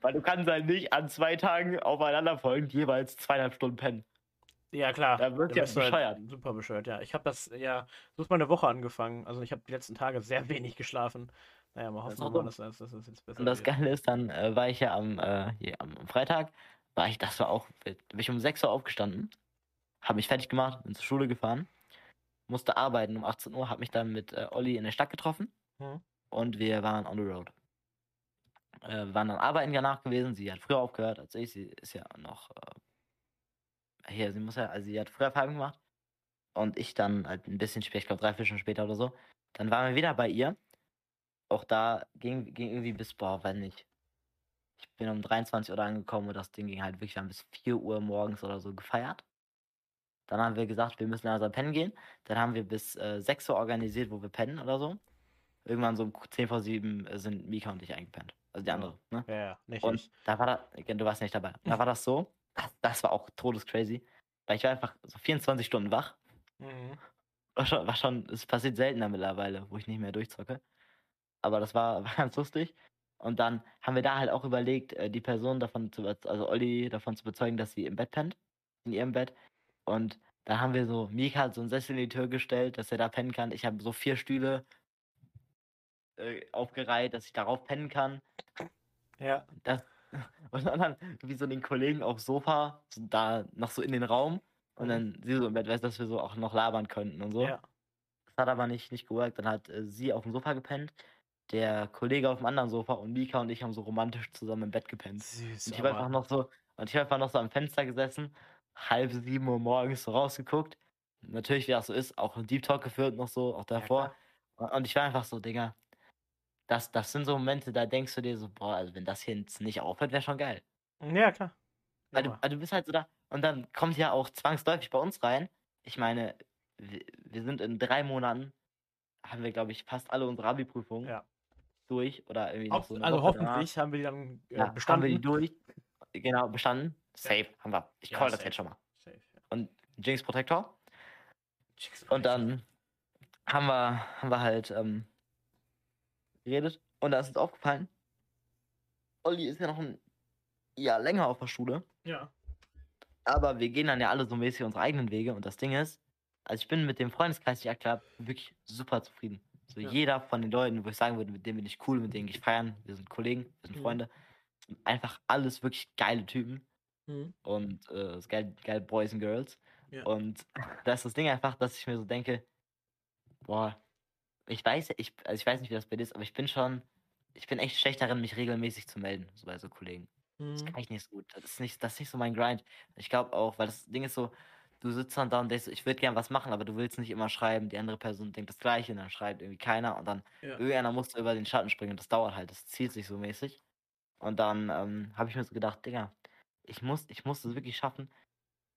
Weil du kannst halt nicht an zwei Tagen aufeinander folgen, jeweils zweieinhalb Stunden pennen. Ja, klar. Da wird ja halt bescheuert. super bescheuert, ja. Ich habe das, ja, so ist meine Woche angefangen. Also ich habe die letzten Tage sehr wenig geschlafen. Naja, mal Das hoffen auch mal, dass, dass, das jetzt besser Und das. Geile ist, dann äh, war ich ja am, äh, am Freitag, war ich, das war auch, wild. bin ich um 6 Uhr aufgestanden, habe mich fertig gemacht, bin zur Schule gefahren, musste arbeiten um 18 Uhr, habe mich dann mit äh, Olli in der Stadt getroffen Mhm. und wir waren on the road. Äh, wir waren dann arbeiten danach gewesen, sie hat früher aufgehört als ich, sie ist ja noch, äh, hier, sie muss ja, also sie hat früher Feierabend gemacht und ich dann halt ein bisschen später, ich glaube drei, vier Stunden später oder so, dann waren wir wieder bei ihr auch da ging, ging irgendwie bis, boah, wenn nicht. Ich bin um 23 Uhr angekommen und das Ding ging halt wirklich bis 4 Uhr morgens oder so gefeiert. Dann haben wir gesagt, wir müssen langsam pennen gehen. Dann haben wir bis äh, 6 Uhr organisiert, wo wir pennen oder so. Irgendwann so um 10 vor 7 äh, sind Mika und ich eingepennt. Also die Ja. andere. Ne? Ja, ja, nicht Und ich. da war da, du warst nicht dabei. Da war das so, das, das war auch todescrazy. Weil ich war einfach so 24 Stunden wach. Mhm. War schon, war schon, es passiert seltener mittlerweile, wo ich nicht mehr durchzocke. Aber das war, war ganz lustig. Und dann haben wir da halt auch überlegt, äh, die Person davon zu, also Olli davon zu überzeugen, dass sie im Bett pennt, in ihrem Bett. Und da haben wir so, Mika hat so einen Sessel in die Tür gestellt, dass er da pennen kann. Ich habe so vier Stühle äh, aufgereiht, dass ich darauf pennen kann. Ja. Das, und dann wie so den Kollegen aufs Sofa, so da noch so in den Raum. Und Mhm. dann sie so im Bett, weißt du, dass wir so auch noch labern könnten und so. Ja. Das hat aber nicht, nicht geworkt. Dann hat äh, sie auf dem Sofa gepennt, der Kollege auf dem anderen Sofa und Mika und ich haben so romantisch zusammen im Bett gepennt. Süß. Und ich habe aber- einfach noch so, und ich habe einfach noch so am Fenster gesessen, halb sieben Uhr morgens so rausgeguckt. Natürlich, wie das so ist, auch einen Deep Talk geführt noch so, auch davor. und, und ich war einfach so, Digga, das, das sind so Momente, da denkst du dir so, boah, also wenn das hier jetzt nicht aufhört, wäre schon geil. Ja, klar. Weil du, weil du bist halt so da. Und dann kommt ja auch zwangsläufig bei uns rein. Ich meine, wir, wir sind in drei Monaten, haben wir, glaube ich, fast alle unsere Abi-Prüfungen Ja. Durch. Oder irgendwie noch Hoff- so eine also Woche danach. hoffentlich haben wir die dann äh, Ja, haben wir bestanden. die durch. Genau, bestanden. Safe, haben wir. Ich Ja, call das safe. jetzt schon mal. Safe, ja. Und Jinx Protector. Und dann haben wir, haben wir halt ähm, geredet. Und da ist uns aufgefallen, Olli ist ja noch ein Jahr länger auf der Schule. Ja. Aber wir gehen dann ja alle so mäßig unsere eigenen Wege. Und das Ding ist, also ich bin mit dem Freundeskreis, den ich aktuell habe, wirklich super zufrieden. So Ja. jeder von den Leuten, wo ich sagen würde, mit denen bin ich cool, mit denen gehe ich feiern, wir sind Kollegen, wir sind Mhm. Freunde. Sind einfach alles wirklich geile Typen. Mhm. Und äh, es ist geil, geil Boys and Girls. Ja. Und da ist das Ding einfach, dass ich mir so denke, boah, ich weiß, ich, also ich weiß nicht, wie das bei dir ist, aber ich bin schon, ich bin echt schlecht darin, mich regelmäßig zu melden, so bei so Kollegen. Das Mhm. kann ich nicht so gut. Das ist nicht, das ist nicht so mein Grind. Ich glaube auch, weil das Ding ist so, du sitzt dann da und denkst, ich würde gern was machen, aber du willst nicht immer schreiben. Die andere Person denkt das Gleiche und dann schreibt irgendwie keiner und dann Ja. irgendeiner muss über den Schatten springen und das dauert halt. Das zieht sich so mäßig. Und dann ähm, habe ich mir so gedacht, Digga, ich muss, ich muss es wirklich schaffen.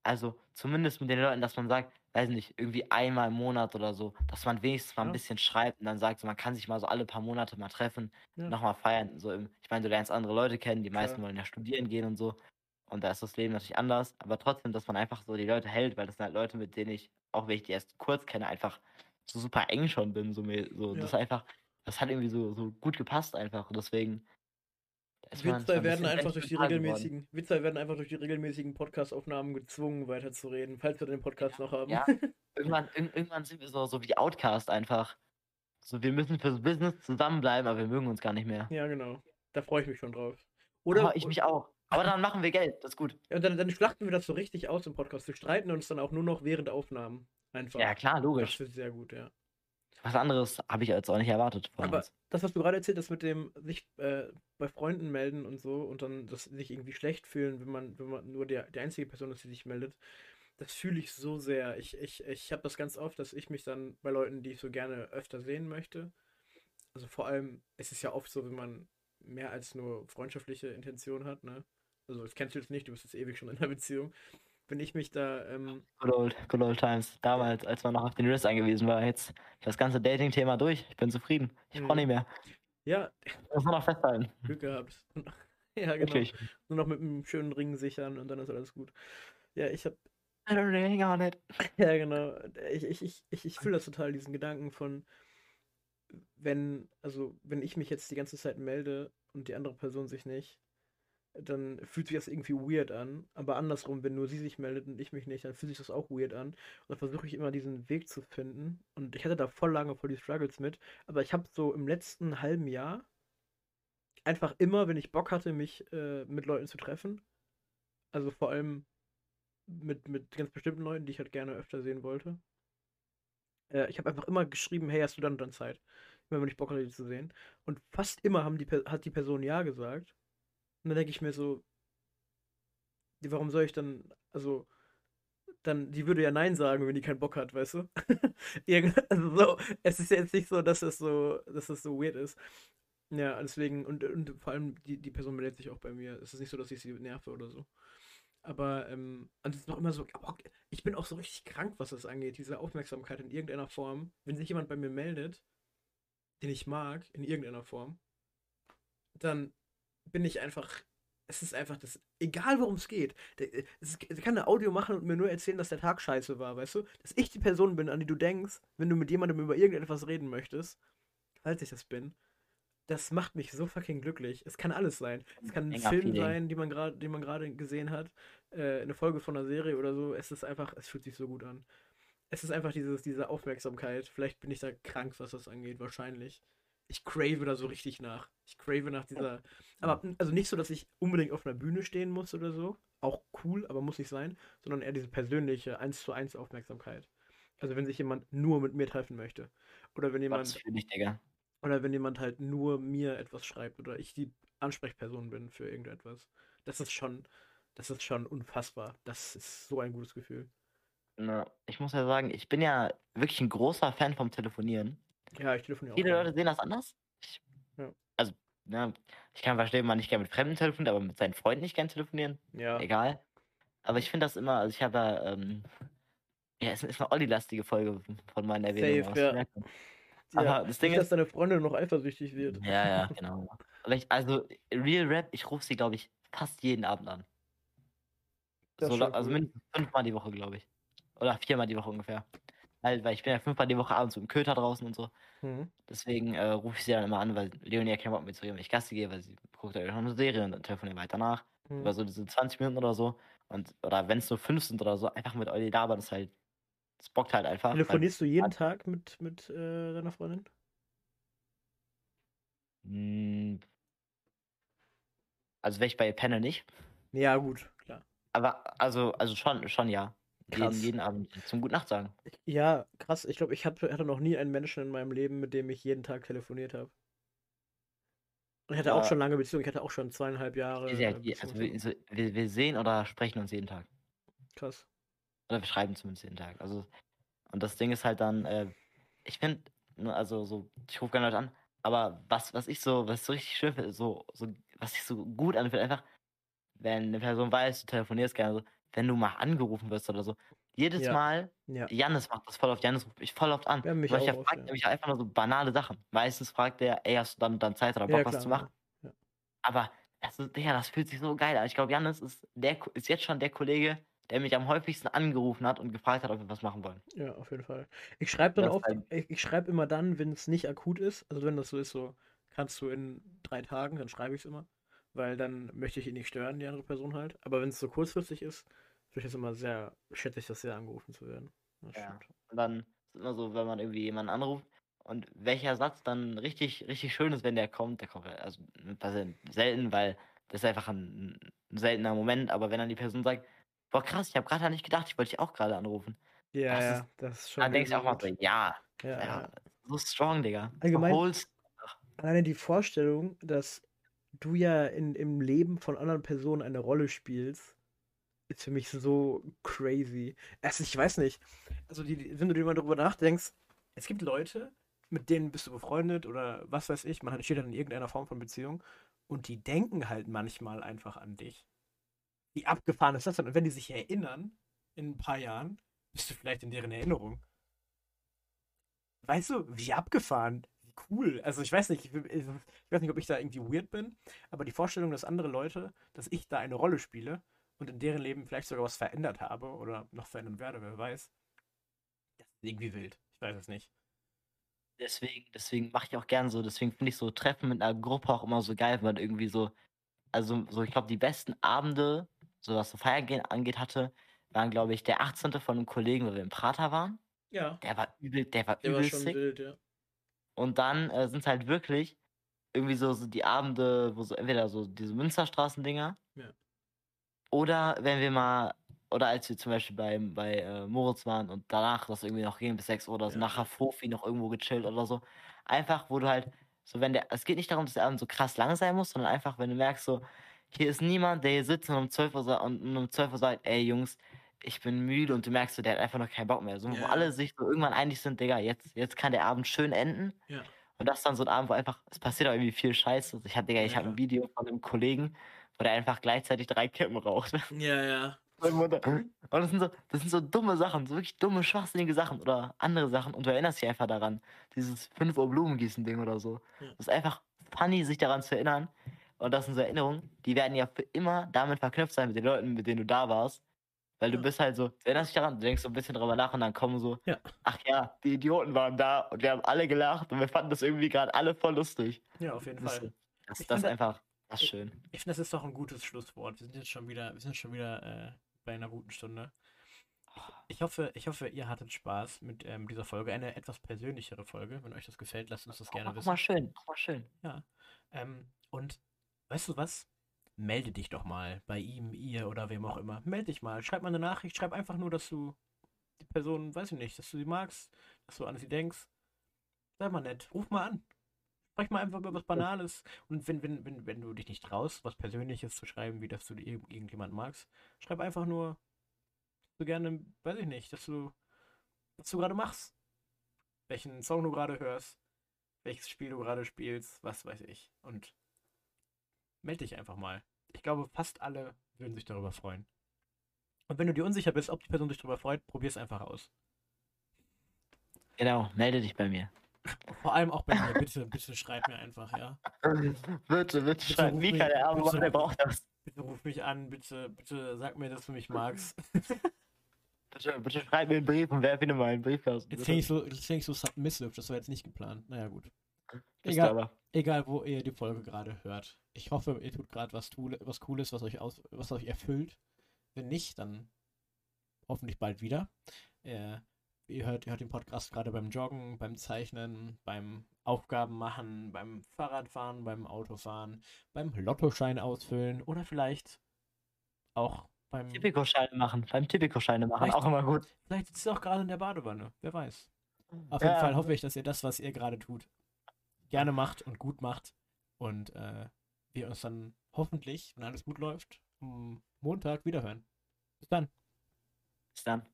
Also zumindest mit den Leuten, dass man sagt, weiß nicht, irgendwie einmal im Monat oder so, dass man wenigstens mal ein Ja. bisschen schreibt und dann sagt, so, man kann sich mal so alle paar Monate mal treffen, Ja. nochmal feiern. So im, ich meine, du lernst andere Leute kennen, die meisten Klar. wollen ja studieren gehen und so. Und da ist das Leben natürlich anders, aber trotzdem, dass man einfach so die Leute hält, weil das sind halt Leute, mit denen ich, auch wenn ich die erst kurz kenne, einfach so super eng schon bin. So, so Ja. das ist einfach, das hat irgendwie so, so gut gepasst einfach. Und deswegen. Witzer werden einfach durch die regelmäßigen, Witzer werden einfach durch die regelmäßigen Podcast-Aufnahmen gezwungen, weiterzureden, falls wir den Podcast noch haben. Ja, irgendwann, irg- irgendwann sind wir so, so wie Outcast einfach. So, wir müssen fürs Business zusammenbleiben, aber wir mögen uns gar nicht mehr. Ja, genau. Da freue ich mich schon drauf. Oder Oder ich mich auch. Aber dann machen wir Geld, das ist gut. Ja, und dann, dann schlachten wir das so richtig aus im Podcast. Wir streiten uns dann auch nur noch während Aufnahmen. Einfach. Ja, klar, Das logisch. wird sehr gut, ja. Was anderes habe ich jetzt auch nicht erwartet von Aber uns. das, was du gerade erzählt hast mit dem sich äh, bei Freunden melden und so und dann das sich irgendwie schlecht fühlen, wenn man, wenn man nur der, die einzige Person ist, die sich meldet, das fühle ich so sehr. Ich, ich, ich habe das ganz oft, dass ich mich dann bei Leuten, die ich so gerne öfter sehen möchte, Also vor allem, es ist ja oft so, wenn man mehr als nur freundschaftliche Intention hat, ne? Also das kennst du jetzt nicht, du bist jetzt ewig schon in einer Beziehung. Wenn ich mich da, ähm, Good old, good old times. Damals, als man noch auf den Riss angewiesen war. Jetzt das ganze Dating-Thema durch. Ich bin zufrieden. Ich brauche Mhm. nicht mehr. ja, Ich muss nur noch festhalten. Glück gehabt. ja, genau. Wirklich. Nur noch mit einem schönen Ring sichern und dann ist alles gut. Ja, ich hab, I don't hang on it. ja genau, ich, ich, ich, ich, ich fühle das total, diesen Gedanken von, wenn, also wenn ich mich jetzt die ganze Zeit melde und die andere Person sich nicht, dann fühlt sich das irgendwie weird an. Aber andersrum, wenn nur sie sich meldet und ich mich nicht, dann fühlt sich das auch weird an. Und dann versuche ich immer diesen Weg zu finden. Und ich hatte da voll lange voll die Struggles mit. Aber ich habe so im letzten halben Jahr einfach immer, wenn ich Bock hatte, mich äh, mit Leuten zu treffen, also vor allem mit, mit ganz bestimmten Leuten, die ich halt gerne öfter sehen wollte. Äh, ich habe einfach immer geschrieben, hey, hast du dann dann Zeit? Immer wenn ich Bock hatte, die zu sehen. Und fast immer haben die, hat die Person ja gesagt. Und dann denke ich mir so, warum soll ich dann, also, dann, die würde ja Nein sagen, wenn die keinen Bock hat, weißt du? Also so, es ist jetzt nicht so, dass es so, dass es so weird ist. Ja, deswegen, und, und vor allem die, die Person meldet sich auch bei mir. Es ist nicht so, dass ich sie nerve oder so. Aber, ähm, und es ist noch immer so, ich bin auch so richtig krank, was das angeht, diese Aufmerksamkeit in irgendeiner Form. Wenn sich jemand bei mir meldet, den ich mag, in irgendeiner Form, dann bin ich einfach, es ist einfach das, egal worum es geht. Äh, es kann eine Audio machen und mir nur erzählen, dass der Tag scheiße war, weißt du? Dass ich die Person bin, an die du denkst, wenn du mit jemandem über irgendetwas reden möchtest, falls ich das bin. Das macht mich so fucking glücklich. Es kann alles sein. Es kann ein Film Feeling. sein, die man gerade, den man gerade gesehen hat, äh, eine Folge von einer Serie oder so. Es ist einfach, es fühlt sich so gut an. Es ist einfach dieses, diese Aufmerksamkeit. Vielleicht bin ich da krank, was das angeht, wahrscheinlich. Ich crave da so richtig nach. Ich crave nach dieser. Aber also nicht so, dass ich unbedingt auf einer Bühne stehen muss oder so. Auch cool, aber muss nicht sein. Sondern eher diese persönliche 1 zu 1 Aufmerksamkeit. Also wenn sich jemand nur mit mir treffen möchte. Oder wenn jemand. für dich, Digga. Oder wenn jemand halt nur mir etwas schreibt oder ich die Ansprechperson bin für irgendetwas. Das ist schon, das ist schon unfassbar. Das ist so ein gutes Gefühl. Na, ich muss ja sagen, ich bin ja wirklich ein großer Fan vom Telefonieren. Ja, ich telefoniere auch. Viele. Leute sehen das anders. Ich, Ja. Also, ne, ich kann verstehen, man nicht gerne mit Fremden telefoniert, aber mit seinen Freunden nicht gerne telefonieren. Ja. Egal. Aber ich finde das immer, also ich habe ja, ähm, ja, es ist eine Olli-lastige Folge von meinen Erwähnungen. Safe, aus. ja. man. ja. Aber das Ding nicht, dass ist, deine Freundin noch eifersüchtig wird. ja, ja, genau. Aber ich, also, Real Rap, ich rufe sie, glaube ich, fast jeden Abend an. Ist So, also cool. mindestens fünfmal die Woche, glaube ich. Oder viermal die Woche ungefähr. Weil, weil ich bin ja fünfmal die Woche abends mit dem Köter draußen und so. Mhm. Deswegen äh, rufe ich sie dann immer an, weil Leonie ja keinen Bock mit zu ihr, wenn ich Gassi gehe, weil sie guckt ja noch eine Serie und dann telefonieren wir weiter nach. Mhm. Über so diese 20 Minuten oder so. Und, oder wenn es nur fünf sind oder so, einfach mit Olli labern, ist halt. Das bockt halt einfach. weil- Telefonierst du jeden Tag mit, mit äh, deiner Freundin? Mm. Also, wenn ich bei Penne nicht. Ja, gut, klar. Aber, also, also schon, schon ja. Jeden, Krass. jeden Abend zum Guten Nacht sagen. Ja, krass. Ich glaube, ich hatte, hatte noch nie einen Menschen in meinem Leben, mit dem ich jeden Tag telefoniert habe. Ich hatte auch Ja. schon lange Beziehungen. Ich hatte auch schon zweieinhalb Jahre. Wir, sehen äh, halt also Beziehung. wir, wir, wir sehen oder sprechen uns jeden Tag. Krass. Oder wir schreiben zumindest jeden Tag. Also, und das Ding ist halt dann, äh, ich finde, also so, ich rufe gerne Leute an, aber was, was ich so, was so richtig schön finde, so, so, was ich so gut anfühlt, einfach, wenn eine Person weiß, du telefonierst gerne so, wenn du mal angerufen wirst oder so. Jedes Ja. Mal, Ja. Janis macht das voll oft, Janis ruft mich voll oft an. Ja, mich weil ich ja oft, fragt ja. er mich einfach nur so banale Sachen. Meistens fragt er, ey, hast du dann, und dann Zeit oder Bock, Ja, was zu machen? ja. Ja. Aber das, ist, Digga, das fühlt sich so geil an. Ich glaube, Janis ist, der, ist jetzt schon der Kollege, der mich am häufigsten angerufen hat und gefragt hat, ob wir was machen wollen. Ja, auf jeden Fall. Ich schreibe dann oft, ich, ich schreibe immer dann, wenn es nicht akut ist. Also wenn das so ist, so kannst du in drei Tagen, dann schreibe ich es immer. Weil dann möchte ich ihn nicht stören, die andere Person halt. Aber wenn es so kurzfristig ist, finde ich es immer sehr, schätze ich das sehr, angerufen zu werden. Das Ja. stimmt. Und dann ist es immer so, wenn man irgendwie jemanden anruft und welcher Satz dann richtig, richtig schön ist, wenn der kommt, der kommt also selten, weil das ist einfach ein, ein seltener Moment, aber wenn dann die Person sagt, boah krass, ich habe gerade nicht gedacht, ich wollte dich auch gerade anrufen. Ja, Das ja, ist- das ist schon. Dann denkst du auch mal so, ja, ja, ja, so strong, Digga. Allgemein- Alleine die Vorstellung, dass du ja in, im Leben von anderen Personen eine Rolle spielst, ist für mich so crazy. Also ich weiß nicht. Also die, wenn du dir mal darüber nachdenkst, es gibt Leute, mit denen bist du befreundet oder was weiß ich, man steht dann in irgendeiner Form von Beziehung und die denken halt manchmal einfach an dich. Wie abgefahren ist das denn? Und wenn die sich erinnern, in ein paar Jahren, bist du vielleicht in deren Erinnerung. Weißt du, wie abgefahren, cool. Also ich weiß nicht, ich, ich weiß nicht, ob ich da irgendwie weird bin, aber die Vorstellung, dass andere Leute, dass ich da eine Rolle spiele und in deren Leben vielleicht sogar was verändert habe oder noch verändern werde, wer weiß, das ist irgendwie wild. Ich weiß es nicht. Deswegen, deswegen mache ich auch gern so, deswegen finde ich so Treffen mit einer Gruppe auch immer so geil, weil man irgendwie so, also so, ich glaube, die besten Abende, so was so Feiern gehen angeht, hatte, waren, glaube ich, der 18. von einem Kollegen, weil wir im Prater waren. Ja, Der war übel, der war der war übel schon sick. wild, ja. Und dann äh, sind es halt wirklich irgendwie so, so die Abende, wo so entweder so diese Münsterstraßen-Dinger. Ja. Oder wenn wir mal, oder als wir zum Beispiel beim, bei äh, Moritz waren und danach das irgendwie noch ging bis 6 Uhr oder so, Ja. nachher Fofi noch irgendwo gechillt oder so. Einfach, wo du halt, so wenn der, es geht nicht darum, dass der Abend so krass lang sein muss, sondern einfach, wenn du merkst, so, hier ist niemand, der hier sitzt und um 12 Uhr, und um 12 Uhr sagt, ey Jungs, ich bin müde und du merkst so, der hat einfach noch keinen Bock mehr. So, wo Ja. alle sich so irgendwann einig sind, Digga, jetzt, jetzt kann der Abend schön enden. Ja. Und das ist dann so ein Abend, wo einfach, es passiert auch irgendwie viel Scheiße. Also ich hab, Digga, ich Ja. habe ein Video von einem Kollegen, wo der einfach gleichzeitig drei Kippen raucht. Ja, ja. Und das sind, so, das sind so dumme Sachen, so wirklich dumme, schwachsinnige Sachen oder andere Sachen. Und du erinnerst dich einfach daran. Dieses 5 Uhr Blumengießen-Ding oder so. Ja. Das ist einfach funny, sich daran zu erinnern. Und das sind so Erinnerungen, die werden ja für immer damit verknüpft sein mit den Leuten, mit denen du da warst. Weil du Ja. bist halt so, du erinnerst dich daran, du denkst so ein bisschen drüber nach und dann kommen so, Ja. ach ja, die Idioten waren da und wir haben alle gelacht und wir fanden das irgendwie gerade alle voll lustig. Ja, auf jeden Das, Fall. das, das ist finde- einfach, das ist schön. Ich finde, das ist doch ein gutes Schlusswort. Wir sind jetzt schon wieder, wir sind schon wieder äh, bei einer guten Stunde. Ich hoffe, ich hoffe, ihr hattet Spaß mit ähm, dieser Folge. Eine etwas persönlichere Folge. Wenn euch das gefällt, lasst uns das gerne Guck wissen. mal schön, guck mal schön. Ähm, und weißt du was? Melde dich doch mal bei ihm, ihr oder wem auch immer. Melde dich mal. Schreib mal eine Nachricht. Schreib einfach nur, dass du die Person, weiß ich nicht, dass du sie magst, dass du an sie denkst. Sei mal nett. Ruf mal an. Sprech mal einfach über was Banales. Und wenn, wenn, wenn, wenn du dich nicht traust, was Persönliches zu schreiben, wie dass du irg- irgendjemand magst, schreib einfach nur, du gerne, weiß ich nicht, dass du, was du gerade machst. Welchen Song du gerade hörst welches Spiel du gerade spielst, was weiß ich. Und melde dich einfach mal. Ich glaube, fast alle würden sich darüber freuen. Und wenn du dir unsicher bist, ob die Person sich darüber freut, probier es einfach aus. Genau, melde dich bei mir. Vor allem auch bei mir. Bitte, bitte schreib mir einfach, ja. Bitte, bitte, schreib ruf Mika, mich- der arme bitte Mann, der braucht das. Bitte ruf mich an, bitte, bitte sag mir, dass du mich magst. Bitte, bitte schreib mir einen Brief und werf ihn in meinen Briefkasten. Jetzt bitte. ich, so, jetzt kling ich so submissive, das war jetzt nicht geplant. Naja, gut. Egal, egal, wo ihr die Folge gerade hört. Ich hoffe, ihr tut gerade was, was Cooles, was euch, aus, was euch erfüllt. Wenn nicht, dann hoffentlich bald wieder. Äh, ihr, hört, ihr hört den Podcast gerade beim Joggen, beim Zeichnen, beim Aufgaben machen, beim Fahrradfahren, beim Autofahren, beim Lottoschein ausfüllen oder vielleicht auch beim. Typico-Scheine machen, beim Typico-Scheine machen, Vielleicht- auch immer gut. Vielleicht sitzt ihr auch gerade in der Badewanne. Wer weiß. Auf jeden Ja. Fall hoffe ich, dass ihr das, was ihr gerade tut, gerne macht und gut macht. Und äh, wir uns dann hoffentlich, wenn alles gut läuft, am Montag wiederhören. Bis dann. Bis dann.